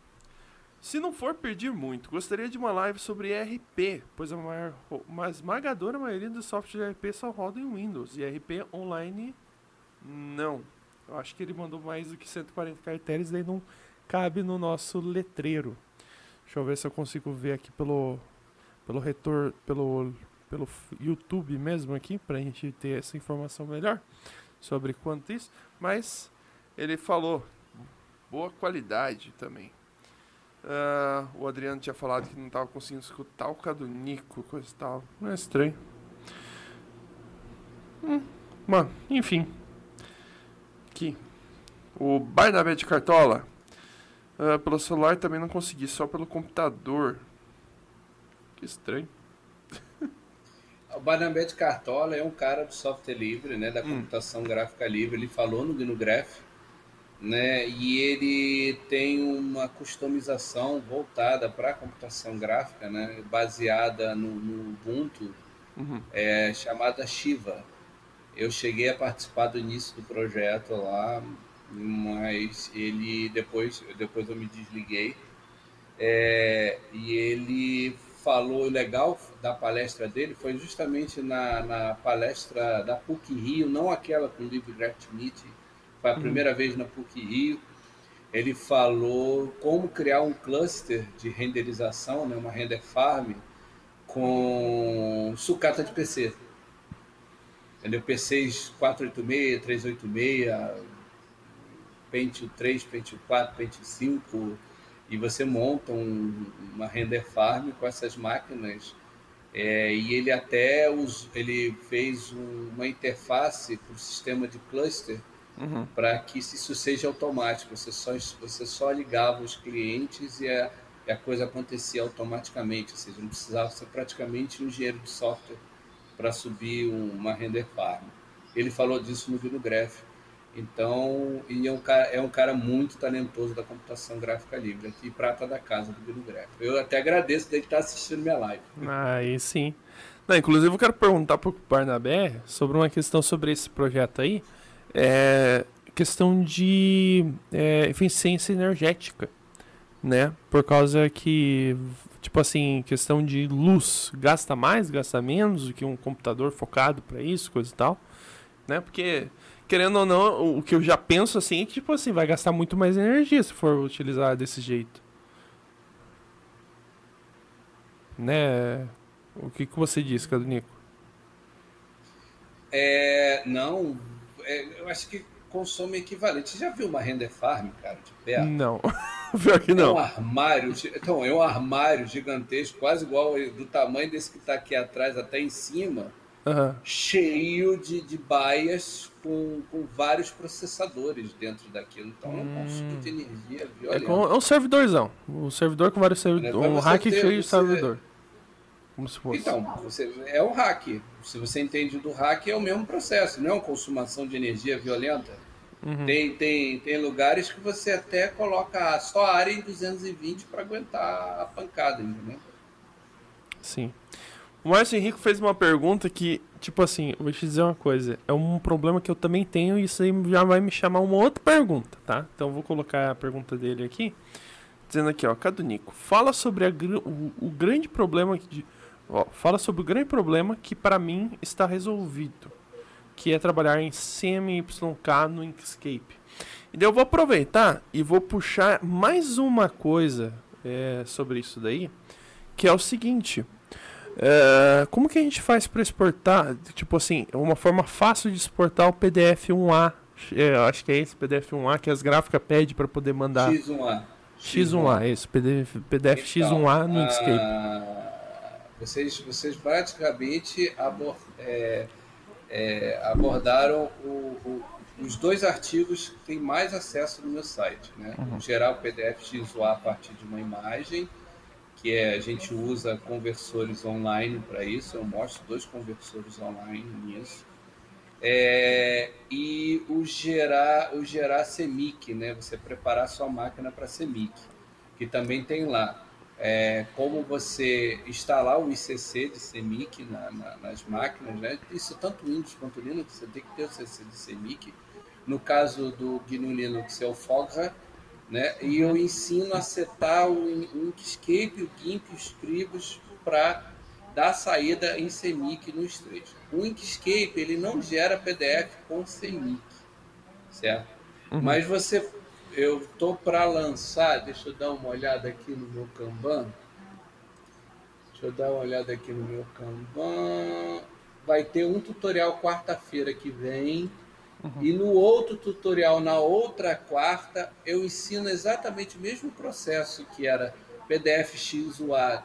Speaker 1: Se não for pedir muito, gostaria de uma live sobre ERP, pois a maior, uma esmagadora maioria dos softwares de ERP só rodam em Windows e ERP online não. Eu acho que ele mandou mais do que 140 caracteres, daí não cabe no nosso letreiro. Deixa eu ver se eu consigo ver aqui pelo pelo retorno, pelo pelo YouTube mesmo aqui pra gente ter essa informação melhor sobre quanto isso, mas ele falou boa qualidade também. Ah, o Adriano tinha falado que não tava conseguindo escutar o Cadunico, coisa e tal. Não é estranho. Hum, mano, enfim. Aqui. O Barnabé de Cartola. ah, pelo celular também não consegui, só pelo computador. Que estranho.
Speaker 2: O Barnabé de Cartola é um cara do software livre, né, da
Speaker 1: Hum.
Speaker 2: computação gráfica livre. Ele falou no GnuGraph, né, e ele tem uma customização voltada para a computação gráfica, né, baseada no, no Ubuntu,
Speaker 1: Uhum.
Speaker 2: é, chamada Shiva. Eu cheguei a participar do início do projeto lá, mas ele depois, depois eu me desliguei. É, e ele falou legal da palestra dele foi justamente na, na palestra da PUC Rio, não aquela com o Graft Meet, foi a primeira vez na PUC Rio. Ele falou como criar um cluster de renderização, né, uma render farm, com sucata de PC. Entendeu? PCs 486, 386, Pentium 3, Pentium 4, Pentium 5, e você monta um- uma render farm com essas máquinas. É, e ele até us- ele fez um- uma interface para o sistema de cluster
Speaker 1: Uhum.
Speaker 2: para que isso seja automático. Você só, você só ligava os clientes e a, e a coisa acontecia automaticamente. Ou seja, não precisava ser praticamente um engenheiro de software para subir um- uma render farm. Ele falou disso no VidoGraph. Então, e é um, cara, é um cara muito talentoso da computação gráfica livre, aqui prata da casa do VidoGraph. Eu até agradeço dele estar assistindo minha live.
Speaker 1: Aí sim. Não, inclusive eu quero perguntar pro Barnabé sobre uma questão sobre esse projeto aí. É questão de é, eficiência energética, né? Por causa que, tipo assim, questão de luz, gasta mais, gasta menos do que um computador focado para isso, coisa e tal, né? Porque querendo ou não, o- que eu já penso assim é que tipo assim, vai gastar muito mais energia se for utilizar desse jeito. Né? O que, que você diz, Cadunico?
Speaker 2: É, não, é, eu acho que consome equivalente. Você já viu uma render farm, cara, de perto?
Speaker 1: Não. Pior que
Speaker 2: É um
Speaker 1: não.
Speaker 2: armário, gi- então, é um armário gigantesco, quase igual do tamanho desse que está aqui atrás até em cima,
Speaker 1: Aham.
Speaker 2: cheio de, de baias com, com vários processadores dentro daquilo. Então é um consumo de energia
Speaker 1: É,
Speaker 2: violento.
Speaker 1: é um servidorzão. Um servidor com vários
Speaker 2: Né,
Speaker 1: servidores. Um
Speaker 2: você
Speaker 1: hack
Speaker 2: ter-
Speaker 1: cheio de
Speaker 2: você-
Speaker 1: servidor. Como se fosse.
Speaker 2: Então, você, é o hack. Se você entende do hack, é o mesmo processo, não é uma consumação de energia violenta.
Speaker 1: Uhum.
Speaker 2: Tem, tem, tem lugares que você até coloca só a área em 220 para aguentar a pancada, entendeu?
Speaker 1: Sim. O Márcio Henrique fez uma pergunta que, tipo assim, vou te dizer uma coisa. É um problema que eu também tenho e isso aí já vai me chamar uma outra pergunta, tá? Então eu vou colocar a pergunta dele aqui. Dizendo aqui, ó, Cadunico, fala sobre a o, o grande problema de, ó, fala sobre o grande problema que para mim está resolvido, que é trabalhar em CMYK no Inkscape. E eu vou aproveitar e vou puxar mais uma coisa é, sobre isso daí, que é o seguinte. É, como que a gente faz para exportar? Tipo assim, uma forma fácil de exportar o PDF 1A. É, eu acho que é esse PDF 1A que as gráficas pedem para poder mandar.
Speaker 2: X1A.
Speaker 1: X1A, esse PDF, PDF X1A no Inkscape.
Speaker 2: Então, ah, vocês, vocês praticamente abor- é, é, abordaram o- o- os dois artigos que têm mais acesso no meu site. Né?
Speaker 1: Uhum.
Speaker 2: Em geral, o PDF X1A a partir de uma imagem, que é, a gente usa conversores online para isso. Eu mostro dois conversores online nisso. É, e o gerar, o gerar CMYK, né? Você preparar sua máquina para CMYK, que também tem lá. É, como você instalar o ICC de CMYK na- na- nas máquinas, né? Isso tanto Windows quanto Linux, você tem que ter o ICC de CMYK. No caso do GNU Linux é o Fogra, né? E eu ensino a setar o In- o Inkscape, o GIMP, os Scribus para dar saída em CMYK no Stretch. O Inkscape ele não gera PDF com CMYK, certo? Mas você, eu tô para lançar, deixa eu dar uma olhada aqui no meu Kanban. Deixa eu dar uma olhada aqui no meu Kanban. Vai ter um tutorial quarta-feira que vem. E no outro tutorial, na outra quarta, eu ensino exatamente o mesmo processo que era PDF XUA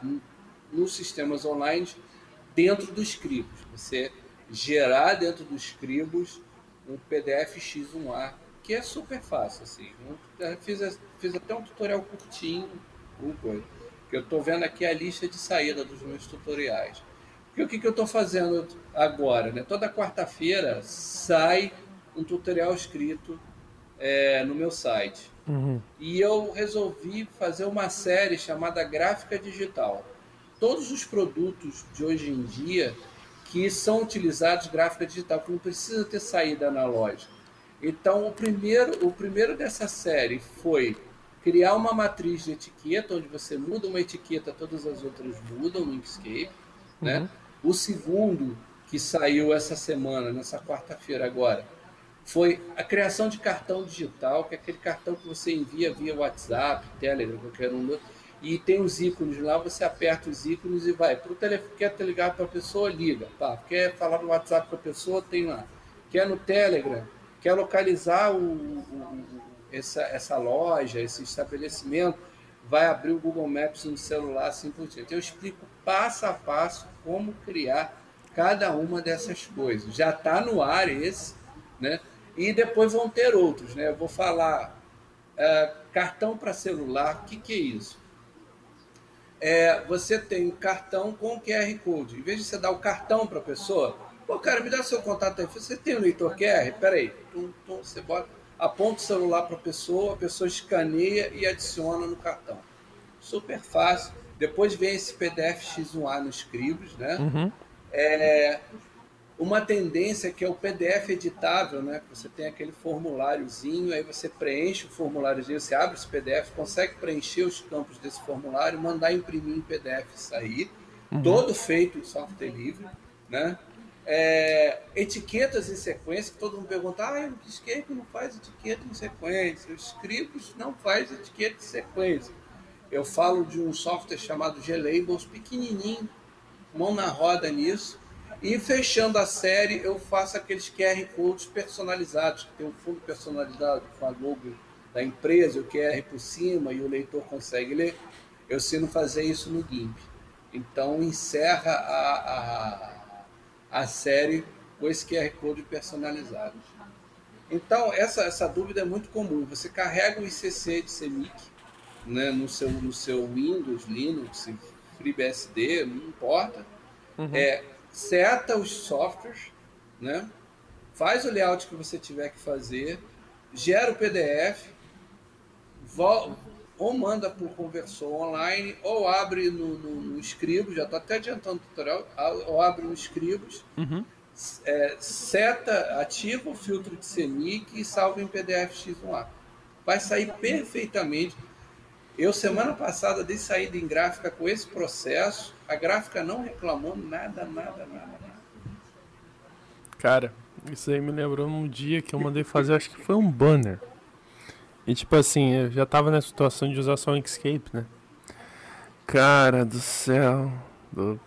Speaker 2: nos sistemas online dentro dos Scribus. Você gerar dentro dos Scribus um PDF X1A, que é super fácil. Assim. Eu fiz, fiz até um tutorial curtinho, um coisa. Eu estou vendo aqui a lista de saída dos meus tutoriais. Porque o que, que eu estou fazendo agora? Né? Toda quarta-feira sai um tutorial escrito é, no meu site.
Speaker 1: Uhum.
Speaker 2: E eu resolvi fazer uma série chamada Gráfica Digital. Todos os produtos de hoje em dia que são utilizados gráfica digital, que não precisa ter saída analógica. Então, o primeiro, o primeiro dessa série foi criar uma matriz de etiqueta, onde você muda uma etiqueta, todas as outras mudam no Inkscape. Né? O segundo, que saiu essa semana, nessa quarta-feira agora, foi a criação de cartão digital, que é aquele cartão que você envia via WhatsApp, Telegram, qualquer um do- e tem os ícones lá, você aperta os ícones e vai. Pro telefone, quer ligar para a pessoa, liga. Pá, quer falar no WhatsApp com a pessoa, tem lá. Quer no Telegram, quer localizar o- o- essa, essa loja, esse estabelecimento, vai abrir o Google Maps no celular, assim por diante. Eu explico passo a passo como criar cada uma dessas coisas. Já está no ar esse, né? E depois vão ter outros, né? Eu vou falar é, cartão para celular. O que, que é isso? É, você tem um cartão com QR Code. Em vez de você dar o cartão para a pessoa, pô, cara, me dá seu contato aí. Você tem um leitor QR? Peraí. Tum, tum, você bota, aponta o celular para a pessoa, a pessoa escaneia e adiciona no cartão. Super fácil. Depois vem esse PDF X1A nos Scribus, né?
Speaker 1: Uhum.
Speaker 2: É, uma tendência que é o PDF editável, né? Você tem aquele formuláriozinho, aí você preenche o formuláriozinho, você abre esse PDF, consegue preencher os campos desse formulário, mandar imprimir em PDF e sair, todo feito em software livre, né? É, etiquetas em sequência, que todo mundo pergunta, ah, o Escape não faz etiqueta em sequência, os Scripts não faz etiqueta em sequência. Eu falo de um software chamado Glabels, pequenininho, mão na roda nisso. E fechando a série, eu faço aqueles QR Codes personalizados, que tem um fundo personalizado com a logo da empresa, o QR por cima e o leitor consegue ler. Eu ensino fazer isso no GIMP. Então encerra a, a, a série com esse QR Code personalizado. Então, essa, essa dúvida é muito comum. Você carrega o ICC de CMYK né, no, seu, no seu Windows, Linux, FreeBSD, não importa. Uhum. É, seta os softwares, né, faz o layout que você tiver que fazer, gera o PDF, ou manda por conversor online, ou abre no, no, no Scribus, já estou até adiantando o tutorial, ou abre no Scribus, uhum. é, seta, ativa o filtro de CMYK e salva em PDF X1A. Vai sair perfeitamente. Eu, semana passada, dei saída em gráfica com esse processo, a gráfica não reclamou nada, nada, nada, nada.
Speaker 1: Cara, isso aí me lembrou um dia que eu mandei fazer, acho que foi um banner. E tipo assim, eu já tava nessa situação de usar só o Inkscape, né? Cara do céu. Do...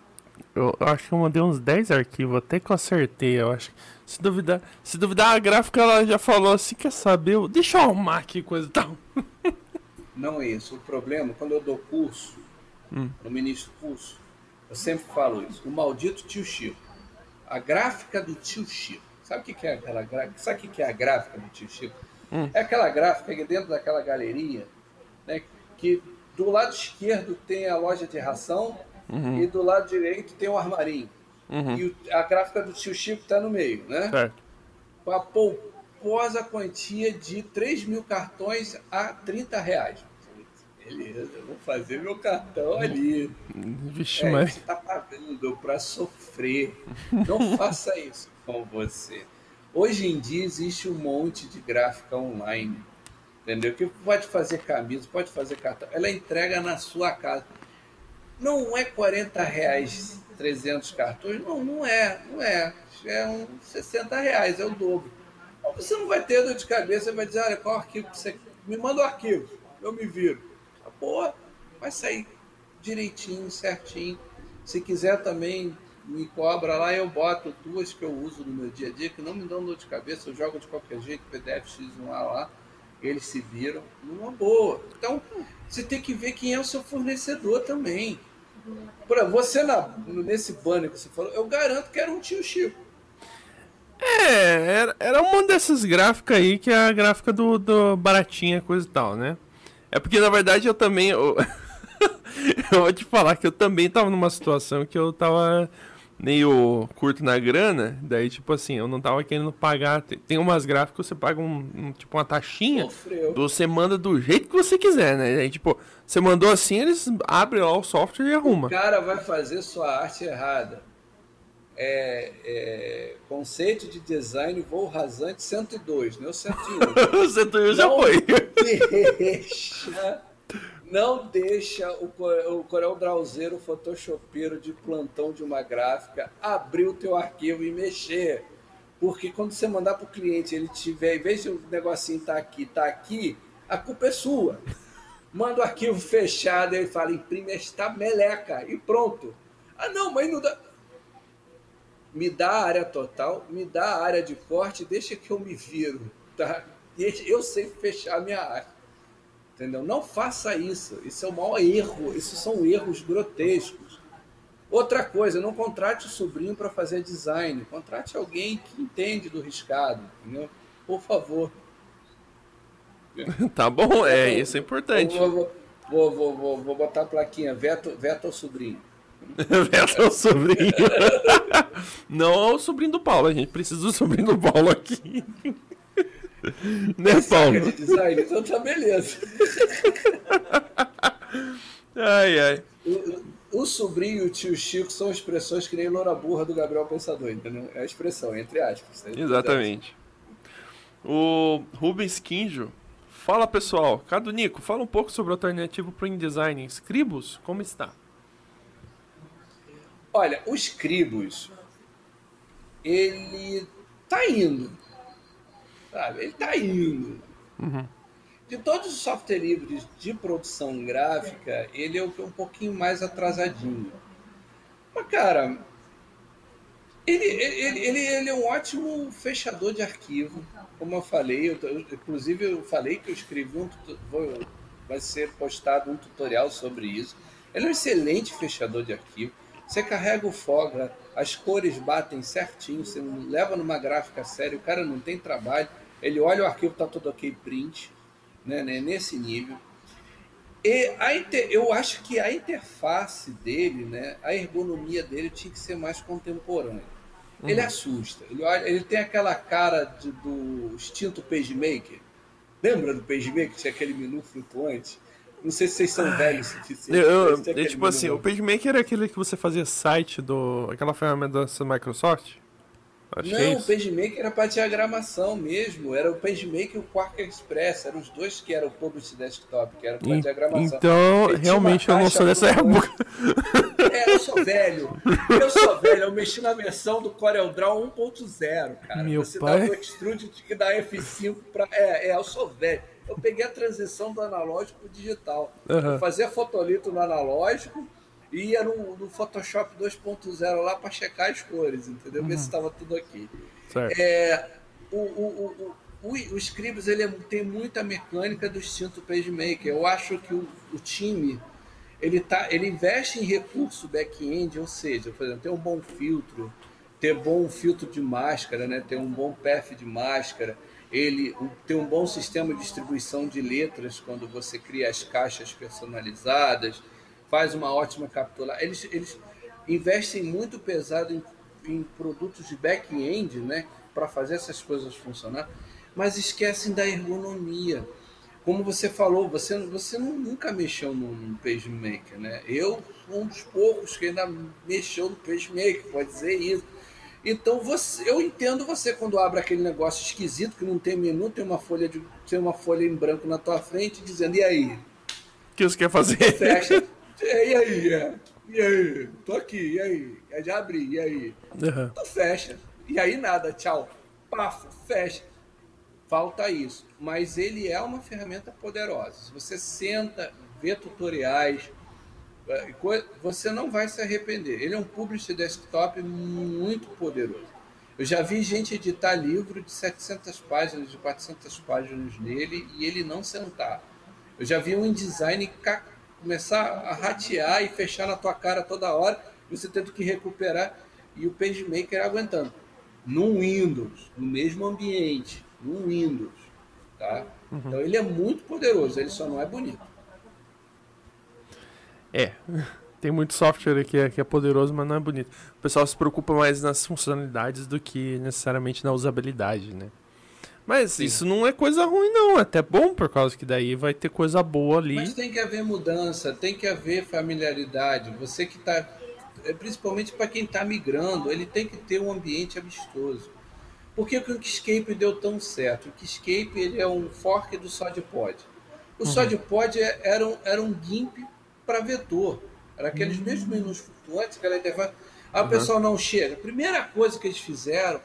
Speaker 1: Eu, eu, acho que eu mandei uns 10 arquivos, até que eu acertei, eu acho. Se duvidar, se duvidar a gráfica ela já falou assim, quer saber? Deixa eu arrumar aqui coisa e tal.
Speaker 2: Não é isso. O problema, quando eu dou curso, hum. no ministro curso, eu sempre falo isso. O maldito tio Chico. A gráfica do tio Chico. Sabe o que é aquela gráfica? Sabe o que é a gráfica do tio Chico? Hum. É aquela gráfica que dentro daquela galeria, né, que do lado esquerdo tem a loja de ração uhum. e do lado direito tem o armarinho. Uhum. E a gráfica do tio Chico está no meio, né? Certo. Com a pouposa quantia de 3 mil cartões a 30 reais. Beleza, eu vou fazer meu cartão ali.
Speaker 1: Vixe, é, mas...
Speaker 2: Você está pagando para sofrer. Não faça isso com você. Hoje em dia existe um monte de gráfica online, entendeu? Que pode fazer camisa, pode fazer cartão, ela entrega na sua casa. Não é 40 reais 300 cartões, não, não é, não é. É uns 60 reais, é o dobro. Então, você não vai ter dor de cabeça, você vai dizer, olha, qual arquivo que você... Me manda o arquivo, eu me viro. Boa, vai sair direitinho, certinho. Se quiser também me cobra lá, eu boto duas que eu uso no meu dia a dia, que não me dão dor de cabeça, eu jogo de qualquer jeito, PDF X1A lá, eles se viram numa boa. Então, você tem que ver quem é o seu fornecedor também. Pra você, na, nesse banner que você falou, eu garanto que era um tio Chico.
Speaker 1: É, era, era uma dessas gráficas aí, que é a gráfica do, do baratinha, coisa e tal, né? É porque, na verdade, eu também... Eu, eu vou te falar que eu também tava numa situação que eu tava meio curto na grana, daí tipo assim, eu não tava querendo pagar. Tem umas gráficas que você paga um, um tipo uma taxinha, você manda do jeito que você quiser, né? Aí tipo, você mandou assim, eles abrem lá o software e arruma.
Speaker 2: O cara vai fazer sua arte errada. É, é, conceito de design voo rasante 102, né? O 101.
Speaker 1: o 101 já foi.
Speaker 2: Deixa não deixa o, o Corel Drauzeiro, photoshopeiro de plantão de uma gráfica, abrir o teu arquivo e mexer. Porque quando você mandar para o cliente, ele tiver, em vez de o negocinho estar tá aqui, tá aqui, a culpa é sua. Manda o arquivo fechado, ele fala, imprime esta meleca e pronto. Ah, não, mas não dá. Me dá a área total, me dá a área de corte, deixa que eu me viro, tá? Eu sei fechar a minha arte. Entendeu? Não faça isso. Isso é o maior erro. Isso são erros grotescos. Outra coisa, não contrate o sobrinho para fazer design. Contrate alguém que entende do riscado. Entendeu? Por favor.
Speaker 1: tá bom, é, isso é importante.
Speaker 2: Vou, vou, vou, vou, vou botar a plaquinha, veto, veto ao sobrinho.
Speaker 1: Veto ao sobrinho. não ao sobrinho do Paulo, a gente precisa do sobrinho do Paulo aqui. né, Paulo?
Speaker 2: de design, então tá beleza.
Speaker 1: ai, ai.
Speaker 2: O, o, sobrinho e o tio Chico são expressões que nem Loura Burra do Gabriel Pensador, entendeu? É a expressão, entre aspas.
Speaker 1: Né? Exatamente. O Rubens Quinjo. Fala pessoal, Cado Nico, fala um pouco sobre o alternativo para o InDesign. Scribus, como está?
Speaker 2: Olha, o Scribus, ele tá indo Sabe? Ele está indo. Uhum. De todos os software livres de produção gráfica, ele é um pouquinho mais atrasadinho. Mas, cara, ele, ele, ele, ele é um ótimo fechador de arquivo. Como eu falei, eu, eu, inclusive eu falei que eu escrevi um vou, vai ser postado um tutorial sobre isso. Ele é um excelente fechador de arquivo. Você carrega o Fogra, as cores batem certinho, você leva numa gráfica séria, o cara não tem trabalho, ele olha o arquivo, tá tudo ok, print, né, né nesse nível. E a inter... eu acho que a interface dele, né, a ergonomia dele tinha que ser mais contemporânea. Uhum. Ele assusta. Ele, olha, ele tem aquela cara de, do extinto PageMaker. Lembra do PageMaker? Tinha aquele menu flutuante. Não sei se vocês são velhos
Speaker 3: suficiente. Eu, eu, eu tipo assim, o PageMaker é aquele que você fazia site do. aquela ferramenta da Microsoft?
Speaker 2: Acho não, é o PageMaker era para diagramação mesmo. Era o PageMaker e o Quark Express. Eram os dois que eram o Publish Desktop, que era para diagramação.
Speaker 3: Então, realmente eu não sou dessa época.
Speaker 2: É, eu sou velho. Eu sou velho. Eu mexi na versão do CorelDRAW 1.0, cara.
Speaker 3: Meu
Speaker 2: Você
Speaker 3: pai...
Speaker 2: dá o extrude e dá F5 para... É, é, eu sou velho. Eu peguei a transição do analógico para o digital. Uhum. Eu fazia fotolito no analógico e ia no, no Photoshop 2.0 lá para checar as cores, entendeu? Uhum. Ver se estava tudo aqui.
Speaker 3: Certo.
Speaker 2: É, o, o, o, o, o Scribus ele é, tem muita mecânica do instinto PageMaker. Eu acho que o, o time ele, tá, ele investe em recurso back-end, ou seja, por exemplo, ter um bom filtro, ter bom filtro de máscara, né? ter um bom path de máscara, ele ter um bom sistema de distribuição de letras quando você cria as caixas personalizadas faz uma ótima captura. Eles, eles investem muito pesado em, em produtos de back-end, né, para fazer essas coisas funcionar, mas esquecem da ergonomia. Como você falou, você, você nunca mexeu no, PageMaker, né? Eu sou um dos poucos que ainda mexeu no PageMaker, pode dizer isso. Então você, eu entendo você quando abre aquele negócio esquisito que não tem menu, tem uma folha de tem uma folha em branco na tua frente dizendo e aí?
Speaker 3: O que você quer fazer?
Speaker 2: Fecha, e aí? É. E aí? Tô aqui, e aí? É já abri, e aí? Uhum. Então fecha. E aí nada, tchau. Pafo, fecha. Falta isso. Mas ele é uma ferramenta poderosa. Se você senta, vê tutoriais, você não vai se arrepender. Ele é um publisher desktop muito poderoso. Eu já vi gente editar livro de 700 páginas, de 400 páginas nele e ele não sentar. Eu já vi um InDesign começar a ratear e fechar na tua cara toda hora, você tendo que recuperar e o PageMaker aguentando. No Windows, no mesmo ambiente, no Windows, tá? Uhum. Então ele é muito poderoso, ele só não é bonito.
Speaker 3: É, tem muito software que é, que é poderoso, mas não é bonito. O pessoal se preocupa mais nas funcionalidades do que necessariamente na usabilidade, né? Mas Sim. isso não é coisa ruim, não. É até bom, por causa que daí vai ter coisa boa ali.
Speaker 2: Mas tem que haver mudança, tem que haver familiaridade. Você que está. É, principalmente para quem está migrando, ele tem que ter um ambiente amistoso. Por que, que o Inkscape deu tão certo? O Inkscape ele é um fork do SodPod. O uhum. SodPod é, era um, era um GIMP para vetor. Era aqueles uhum. mesmos menus flutuantes, aquela interface. Aí uhum. o pessoal não chega. A primeira coisa que eles fizeram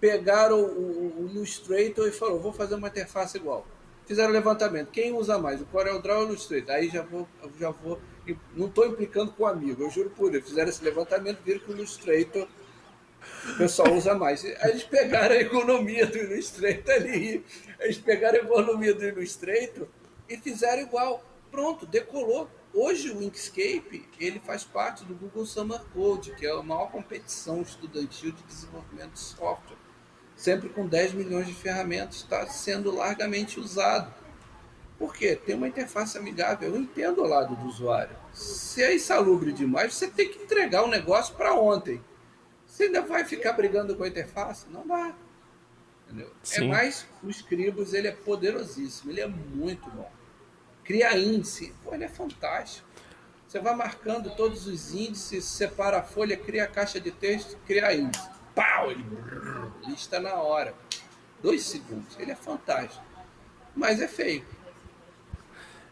Speaker 2: pegaram o, o Illustrator e falou, vou fazer uma interface igual. Fizeram levantamento. Quem usa mais, o CorelDRAW ou o Illustrator? Aí já vou, já vou, não estou implicando com o amigo, eu juro por Deus. Fizeram esse levantamento, viram que o Illustrator o pessoal usa mais. Aí eles pegaram a economia do Illustrator ali, eles pegaram a economia do Illustrator e fizeram igual. Pronto, decolou. Hoje o Inkscape ele faz parte do Google Summer Code, que é a maior competição estudantil de desenvolvimento de software sempre com 10 milhões de ferramentas, está sendo largamente usado. Por quê? Tem uma interface amigável. Eu entendo o lado do usuário. Se é insalubre demais, você tem que entregar o um negócio para ontem. Você ainda vai ficar brigando com a interface? Não dá. É mais, o Scribus ele é poderosíssimo, ele é muito bom. Cria índice, pô, ele é fantástico. Você vai marcando todos os índices, separa a folha, cria a caixa de texto, cria índice pau, ele lista na hora. Dois segundos. Ele é fantástico. Mas é feio.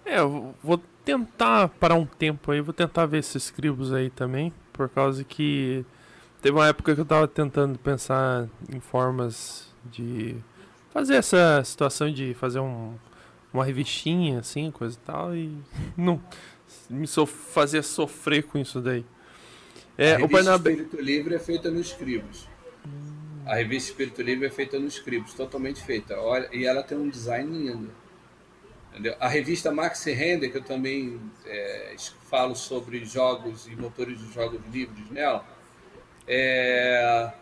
Speaker 3: É, eu vou tentar parar um tempo aí, vou tentar ver esses cribos aí também, por causa que teve uma época que eu tava tentando pensar em formas de fazer essa situação de fazer um, uma revistinha assim, coisa e tal, e não me so, fazer sofrer com isso daí.
Speaker 2: É, a revista Barnabé... Espírito Livre é feita no Scribus. A revista Espírito Livre é feita no Scribus, totalmente feita. Olha, e ela tem um design lindo. Entendeu? A revista Maxi Render, que eu também é, falo sobre jogos e motores de jogos livres nela, é,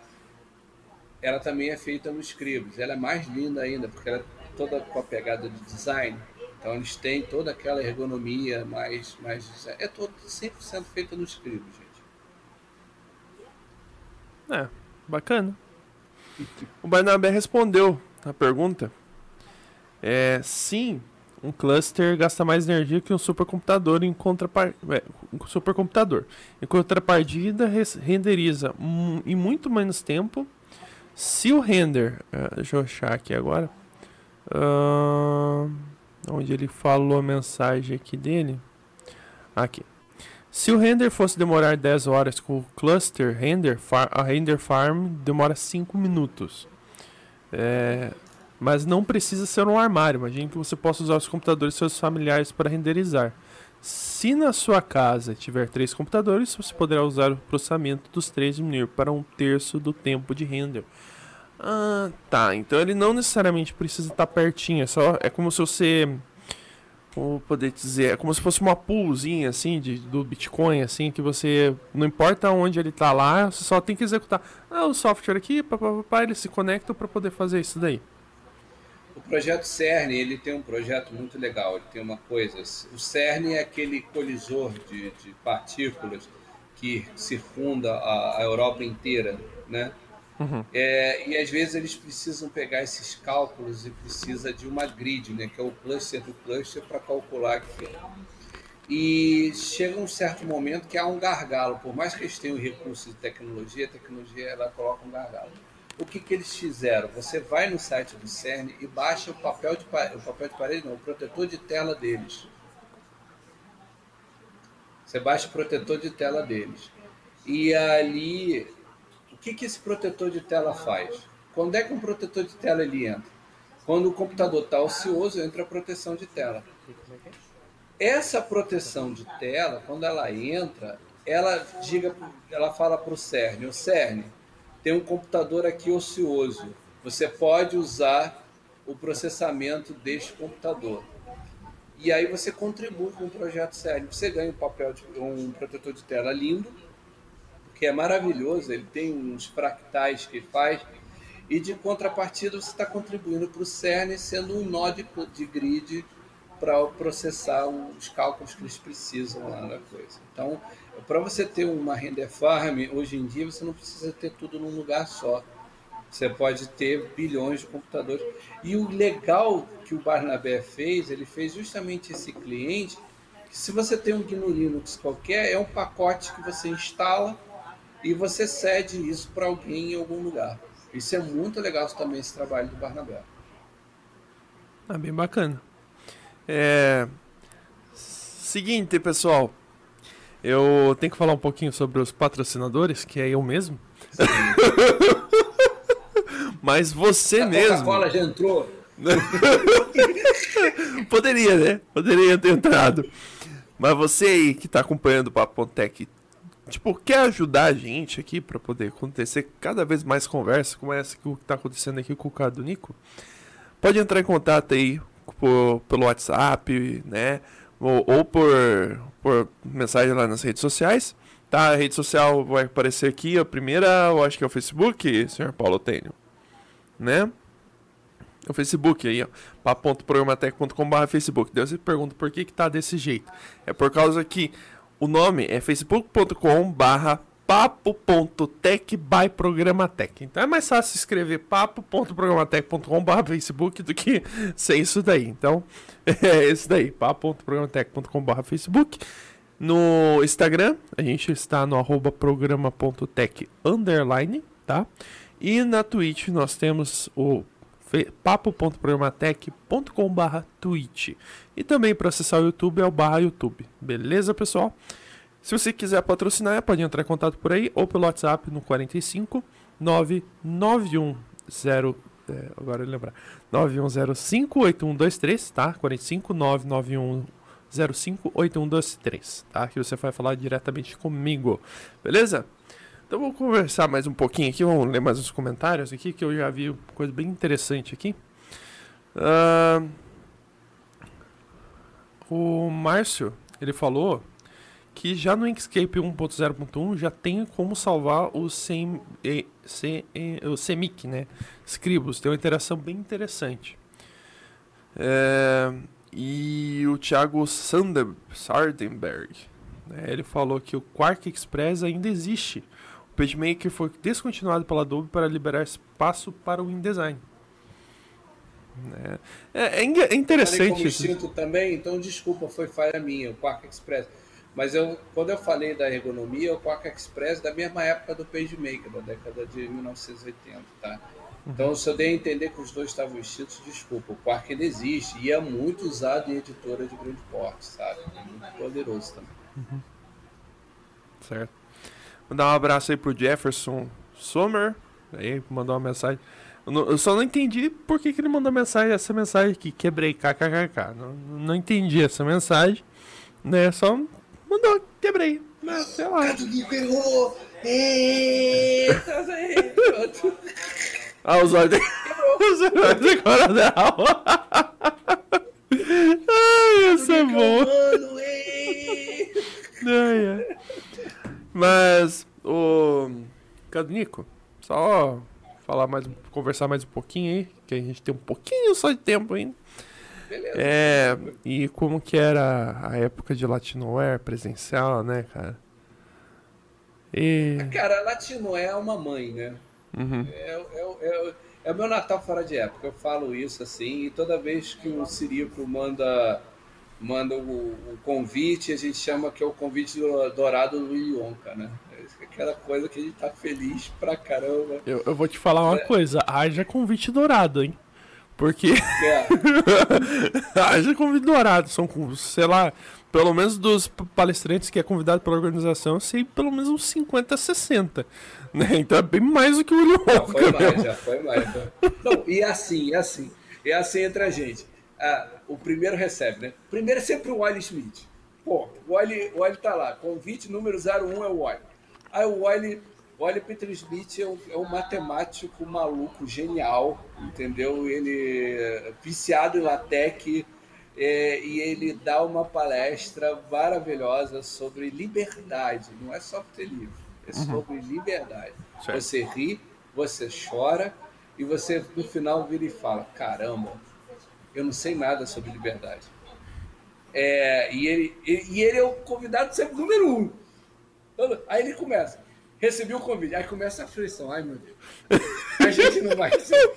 Speaker 2: ela também é feita no Scribus. Ela é mais linda ainda, porque ela toda com a pegada de design. Então eles têm toda aquela ergonomia mais. mais é todo 100% feita no Scribus, gente.
Speaker 1: É, bacana. O Barnabé respondeu a pergunta. É, sim, um cluster gasta mais energia que um supercomputador em contrapartida. É, um supercomputador. Em contrapartida, renderiza em muito menos tempo. Se o render. Uh, deixa eu achar aqui agora. Uh, onde ele falou a mensagem aqui dele. Aqui. Se o render fosse demorar 10 horas com o cluster render, a render farm demora 5 minutos. É, mas não precisa ser um armário. Imagine que você possa usar os computadores seus familiares para renderizar. Se na sua casa tiver três computadores, você poderá usar o processamento dos três diminuir para um terço do tempo de render. Ah, tá. Então ele não necessariamente precisa estar pertinho. É, só, é como se você. Vou poder dizer. É como se fosse uma poolzinha assim de, do Bitcoin, assim, que você. Não importa onde ele está lá, você só tem que executar. Ah, o software aqui, papapá, ele se conecta para poder fazer isso daí.
Speaker 2: O projeto CERN, ele tem um projeto muito legal, ele tem uma coisa, o CERN é aquele colisor de, de partículas que circunda a, a Europa inteira, né? Uhum. É, e às vezes eles precisam pegar esses cálculos e precisa de uma grid, né, que é o cluster do cluster para calcular aquilo. E chega um certo momento que há um gargalo, por mais que eles tenham recursos de tecnologia, a tecnologia ela coloca um gargalo o que, que eles fizeram? Você vai no site do CERN e baixa o papel de, o papel de parede, não, o protetor de tela deles. Você baixa o protetor de tela deles. E ali, que, que esse protetor de tela faz? Quando é que um protetor de tela ele entra? Quando o computador está ocioso, entra a proteção de tela. Essa proteção de tela, quando ela entra, ela diga, ela fala para o CERN, o CERN, tem um computador aqui ocioso. Você pode usar o processamento deste computador. E aí você contribui com um projeto sério. Você ganha um papel de um protetor de tela lindo, que é maravilhoso, ele tem uns fractais que faz, e de contrapartida você está contribuindo para o CERN sendo um nó de, de grid para processar os cálculos que eles precisam lá na coisa. Então, para você ter uma render farm, hoje em dia você não precisa ter tudo num lugar só. Você pode ter bilhões de computadores. E o legal que o Barnabé fez, ele fez justamente esse cliente, que se você tem um GNU Linux qualquer, é um pacote que você instala e você cede isso para alguém em algum lugar. Isso é muito legal também, esse trabalho do Barnabé.
Speaker 1: Ah, bem bacana. É... Seguinte, pessoal. Eu tenho que falar um pouquinho sobre os patrocinadores, que é eu mesmo. Mas você
Speaker 2: a
Speaker 1: mesmo.
Speaker 2: A Coca-Cola já entrou.
Speaker 1: Poderia, né? Poderia ter entrado. Mas você aí que está acompanhando o Papo Tech, tipo, quer ajudar a gente aqui para poder acontecer cada vez mais conversa como essa que está acontecendo aqui com o cara do Nico? Pode entrar em contato aí por, pelo WhatsApp, né? ou, ou por, por mensagem lá nas redes sociais. Tá, a rede social vai aparecer aqui, a primeira, eu acho que é o Facebook, senhor Paulo Tênio. Né? O Facebook aí, ó. papo.programatec.com.br Facebook. Deus você pergunta por que que tá desse jeito. É por causa que o nome é facebook.com.br papo.tech by Programatec. Então é mais fácil escrever papo.programatec.com.br Facebook do que ser isso daí. Então é isso daí, papo.programatec.com.br Facebook. No Instagram, a gente está no arroba programa.tech underline, tá? E na Twitch nós temos o papo.programatec.com.br Twitch. E também para acessar o YouTube é o barra YouTube. Beleza, pessoal? Se você quiser patrocinar, pode entrar em contato por aí ou pelo WhatsApp no 45 991 agora lembrar. 91058123, tá? 45 991 058123, tá? Que você vai falar diretamente comigo, beleza? Então vamos conversar mais um pouquinho aqui, vamos ler mais uns comentários aqui, que eu já vi coisa bem interessante aqui. Uh, o Márcio, ele falou que já no Inkscape 1.0.1 já tem como salvar o, sem, sem, o CMYK, né? Scribus, tem uma interação bem interessante. É, e o Thiago Sander, Sardenberg, né, ele falou que o Quark Express ainda existe. O PageMaker foi descontinuado pela Adobe para liberar espaço para o InDesign. Né. É, é, é interessante.
Speaker 2: Como também, então desculpa, foi falha minha, o Quark Express. Mas eu, quando eu falei da ergonomia, o Quark Express da mesma época do PageMaker, da década de 1980, tá? Então, se eu dei a entender que os dois estavam extintos, desculpa, o Quark ainda existe e é muito usado em editora de grande porte, sabe? É muito poderoso também. Uhum.
Speaker 1: Certo. Mandar um abraço aí pro Jefferson Sommer, aí mandou uma mensagem. Eu, não, eu, só não entendi por que, que ele mandou mensagem, essa mensagem aqui, quebrei, kkkk. Não, não entendi essa mensagem, né? Só mandou, quebrei. Né? Sei lá. errou! Eita, Ah, os olhos os olhos de coronel. Ai, isso é bom. Ai, ai. Mas, o... Cadnico, só falar mais, conversar mais um pouquinho aí, que a gente tem um pouquinho só de tempo ainda. Beleza. É, e como que era a época de Latinoware presencial, né, cara?
Speaker 2: E... Cara, Latinoé é uma mãe, né? Uhum. É, é, é, é, o meu Natal fora de época. Eu falo isso assim, e toda vez que o Cirico manda, manda o, o convite, a gente chama que é o convite dourado do Ionca, né? É aquela coisa que a gente tá feliz pra caramba.
Speaker 1: Eu, eu vou te falar uma é. coisa, haja convite dourado, hein? Porque. É. haja convite dourado. São, sei lá, pelo menos dos palestrantes que é convidado pela organização, eu sei pelo menos uns 50, 60. Né? Então é bem mais do que o William
Speaker 2: Já foi mais, já foi mais. Não, e assim, é assim. É assim entre a gente. Ah, o primeiro recebe, né? O primeiro é sempre o Wiley Smith. Pô, o Wiley, o Wiley tá lá. Convite número 01 é o Wiley. Aí o Wiley, o Wiley Peter Smith é um, é um matemático maluco, genial, entendeu? Ele é viciado em LaTeX é, e ele dá uma palestra maravilhosa sobre liberdade, não é software livre é sobre uhum. liberdade. Certo. Você ri, você chora e você no final vira e fala: caramba, eu não sei nada sobre liberdade. É, e, ele, e ele é o convidado sempre número um. Aí ele começa recebi o convite. Aí começa a aflição. Ai, meu Deus. A gente não vai ser.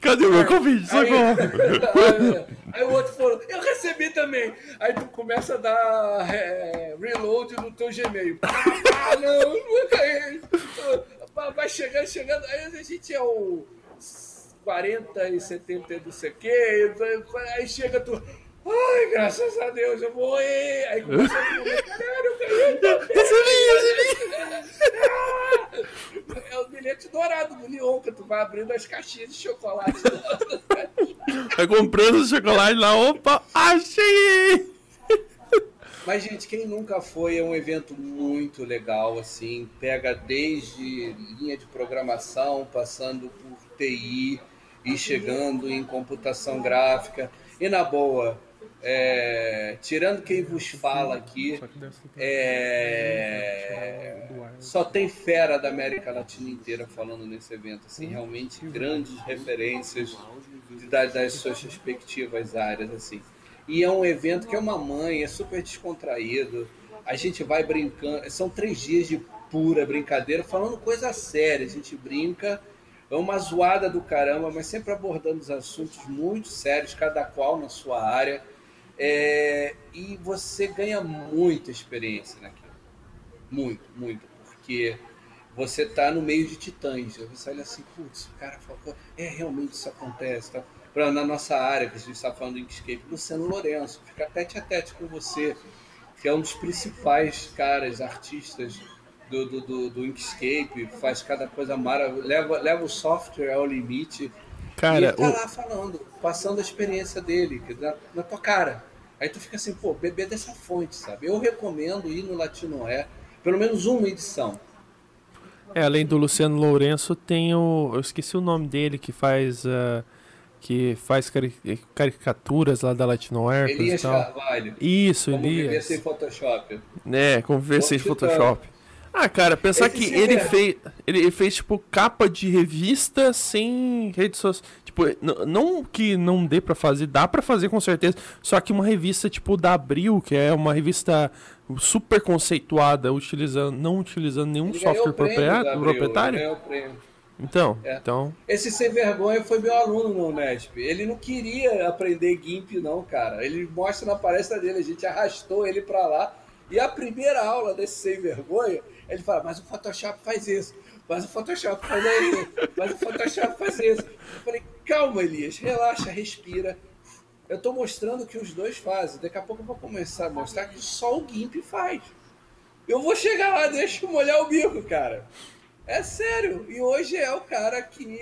Speaker 1: Cadê o meu convite? Aí,
Speaker 2: aí, aí, o outro falou, eu recebi também. Aí tu começa a dar é, reload no teu Gmail. Ah, não, nunca. Vai chegando, chegando. Aí a gente é o 40 e 70 do sei quê. Aí chega tu. Ai, graças a Deus, eu vou. Aí começa a eu ganhei. Recebi, É o bilhete dourado do Leon, que tu vai abrindo as caixinhas de chocolate.
Speaker 1: vai comprando o chocolate lá, opa, achei!
Speaker 2: Mas, gente, quem nunca foi é um evento muito legal, assim, pega desde linha de programação, passando por TI e chegando em computação gráfica. E na boa, é, tirando quem vos fala aqui, é, só tem fera da América Latina inteira falando nesse evento. Assim, realmente grandes referências das, das suas respectivas áreas. assim. E é um evento que é uma mãe, é super descontraído. A gente vai brincando. São três dias de pura brincadeira, falando coisa séria. A gente brinca, é uma zoada do caramba, mas sempre abordando os assuntos muito sérios, cada qual na sua área é, e você ganha muita experiência naquilo. Muito, muito. Porque você está no meio de titãs. Você olha assim, putz, o cara falou, é, realmente isso acontece. Tá? Pra, na nossa área, que a gente está falando do Inkscape, Luciano Lourenço, fica tete a tete com você, que é um dos principais caras, artistas do, do, do, do Inkscape, faz cada coisa maravilhosa, leva, leva o software ao limite
Speaker 1: Cara,
Speaker 2: e ele tá o... lá falando, passando a experiência dele, na, na tua cara. Aí tu fica assim, pô, beber dessa fonte, sabe? Eu recomendo ir no Latinoé, pelo menos uma edição.
Speaker 1: É, além do Luciano Lourenço, tem o. Eu esqueci o nome dele que faz. Uh, que faz cari caricaturas lá da Latinoair.
Speaker 2: Elias Carvalho.
Speaker 1: Isso,
Speaker 2: Como
Speaker 1: Elias.
Speaker 2: sem Photoshop.
Speaker 1: É, como viver sem Photoshop. Ah, cara, pensar Esse que ele fez, ele fez, tipo, capa de revista sem redes sociais. Tipo, não que não dê para fazer, dá para fazer com certeza. Só que uma revista, tipo, da Abril, que é uma revista super conceituada, utilizando, não utilizando nenhum
Speaker 2: ele
Speaker 1: software proprietário. proprietário. Então, é. então.
Speaker 2: Esse sem vergonha foi meu aluno no Unesp. Ele não queria aprender GIMP, não, cara. Ele mostra na palestra dele, a gente arrastou ele para lá. E a primeira aula desse sem vergonha, ele fala, mas o Photoshop faz isso, mas o Photoshop faz isso, mas o Photoshop faz isso. Eu falei, calma, Elias, relaxa, respira. Eu estou mostrando que os dois fazem. Daqui a pouco eu vou começar a mostrar que só o GIMP faz. Eu vou chegar lá, deixa eu molhar o bico, cara. É sério. E hoje é o cara que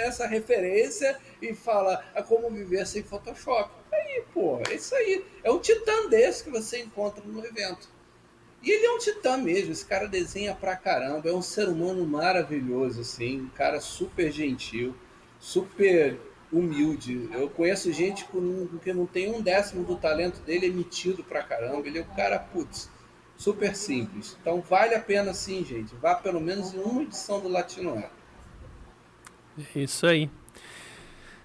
Speaker 2: essa referência e fala a como viver sem Photoshop. Aí, pô, é isso aí. É um titã desse que você encontra no evento. E ele é um titã mesmo, esse cara desenha pra caramba, é um ser humano maravilhoso, assim, um cara super gentil, super humilde. Eu conheço gente que não tem um décimo do talento dele, é metido pra caramba. Ele é um cara, putz, super simples. Então vale a pena sim, gente. Vá pelo menos em uma edição do Latinoé.
Speaker 1: É isso aí.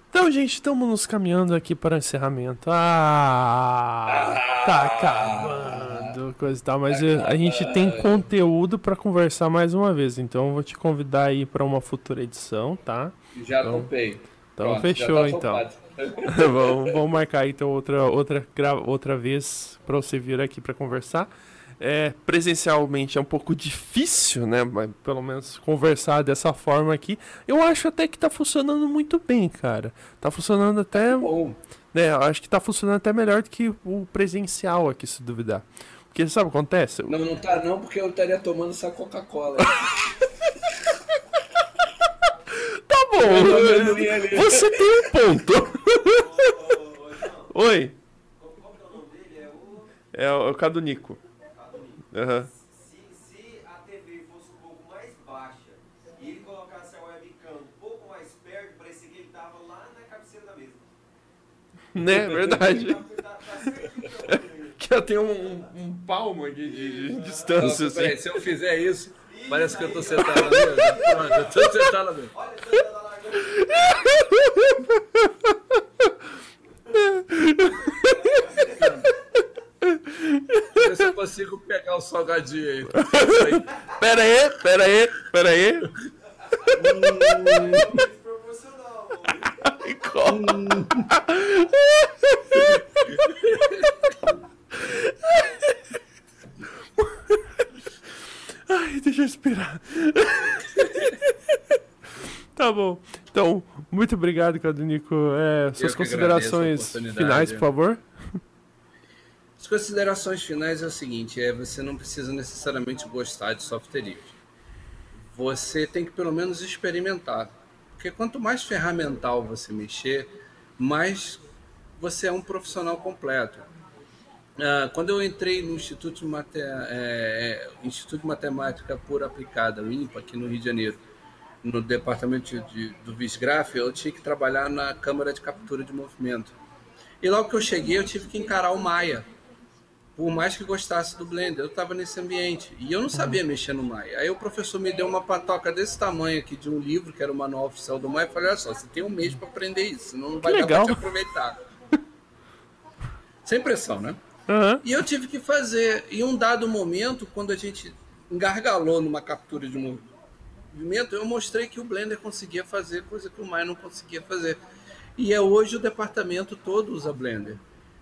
Speaker 1: Então, gente, estamos nos caminhando aqui para o encerramento. Ah, tá acabando, coisa e tal, mas tá a gente tem conteúdo para conversar mais uma vez, então eu vou te convidar aí para uma futura edição, tá?
Speaker 2: Já
Speaker 1: então,
Speaker 2: topei.
Speaker 1: Então Pronto, fechou, tá então. vamos, vamos marcar então outra outra outra vez para você vir aqui para conversar é, presencialmente é um pouco difícil, né? Mas pelo menos conversar dessa forma aqui. Eu acho até que tá funcionando muito bem, cara. Tá funcionando até. Bom. Né, eu acho que tá funcionando até melhor do que o presencial aqui, se duvidar. Porque sabe o que acontece?
Speaker 2: Não, não tá não, porque eu estaria tomando essa Coca-Cola.
Speaker 1: tá bom. Você tem um ponto. Oi. É o Cadunico.
Speaker 4: Uhum. Se, se a TV fosse um pouco mais baixa e ele colocasse a webcam um pouco mais perto, parecia que ele estava lá na cabeceira da mesa.
Speaker 1: Né, verdade. que eu tenho um, um palmo aqui de, de distância. Nossa, assim.
Speaker 2: peraí, se eu fizer isso, parece que eu tô sentado na mesa. Pronto, eu tô sentado na mesa. Olha, você tá largando. Ver se eu consigo pegar o salgadinho aí.
Speaker 1: pera aí, pera aí, pera aí. Hum. Ai, deixa eu respirar. tá bom. Então, muito obrigado, Cadunico. É, suas considerações finais, por favor.
Speaker 2: Considerações finais é o seguinte: é você não precisa necessariamente gostar de software livre. Você tem que pelo menos experimentar. Porque quanto mais ferramental você mexer, mais você é um profissional completo. Uh, quando eu entrei no Instituto de, Mate... é, Instituto de Matemática Pura Aplicada, o INPA, aqui no Rio de Janeiro, no departamento de, do Visgraf, eu tinha que trabalhar na câmara de captura de movimento. E logo que eu cheguei, eu tive que encarar o Maia, por mais que gostasse do Blender, eu estava nesse ambiente e eu não sabia mexer no Maya. Aí o professor me deu uma patoca desse tamanho aqui de um livro, que era o manual oficial do Maya, e falei: olha só, você tem um mês para aprender isso, senão não vai que dar para te aproveitar. Sem pressão, né? Uhum. E eu tive que fazer. Em um dado momento, quando a gente engargalou numa captura de movimento, eu mostrei que o Blender conseguia fazer coisa que o Maya não conseguia fazer. E é hoje o departamento todo usa Blender.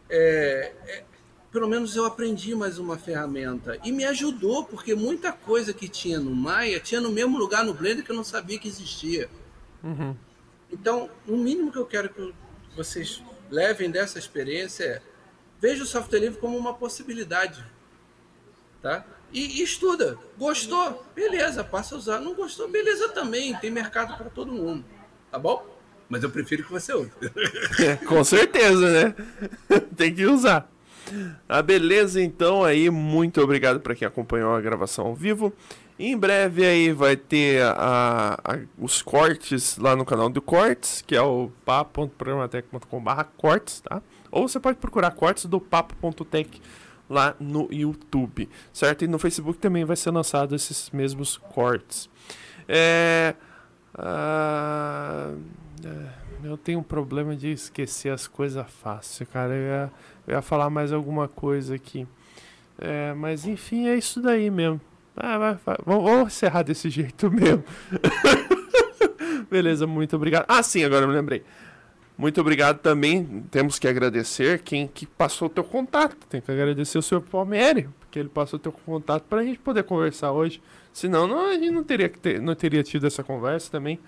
Speaker 2: É, é, pelo menos eu aprendi mais uma ferramenta. E me ajudou, porque muita coisa que tinha no Maya tinha no mesmo lugar no Blender que eu não sabia que existia. Uhum. Então, o mínimo que eu quero que vocês levem dessa experiência é veja o software livre como uma possibilidade. Tá? E, e estuda. Gostou? Beleza, passa a usar. Não gostou? Beleza também. Tem mercado para todo mundo. Tá bom? Mas eu prefiro que você use.
Speaker 1: Com certeza, né? Tem que usar. A beleza, então, aí, muito obrigado para quem acompanhou a gravação ao vivo. Em breve aí vai ter a, a, os cortes lá no canal do Cortes, que é o papo.programatec.com.br cortes, tá? Ou você pode procurar cortes do papo.tech lá no YouTube, certo? E no Facebook também vai ser lançado esses mesmos cortes. É, uh, eu tenho um problema de esquecer as coisas fácil, cara. Eu ia, eu ia falar mais alguma coisa aqui. É, mas enfim, é isso daí mesmo. Ah, vai, vai. Vamos encerrar desse jeito mesmo. Beleza, muito obrigado. Ah, sim, agora eu me lembrei. Muito obrigado também. Temos que agradecer quem que passou o teu contato. Tem que agradecer o senhor Palmieri, porque ele passou o teu contato para a gente poder conversar hoje. Senão não, a gente não teria, ter, não teria tido essa conversa também,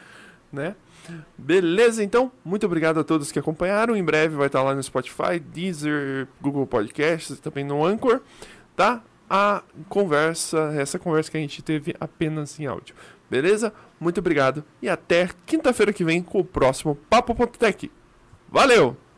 Speaker 1: né? Beleza, então, muito obrigado a todos que acompanharam. Em breve vai estar lá no Spotify, Deezer, Google Podcasts, também no Anchor, tá? A conversa, essa conversa que a gente teve apenas em áudio. Beleza? Muito obrigado e até quinta-feira que vem com o próximo Papo.tech. Valeu!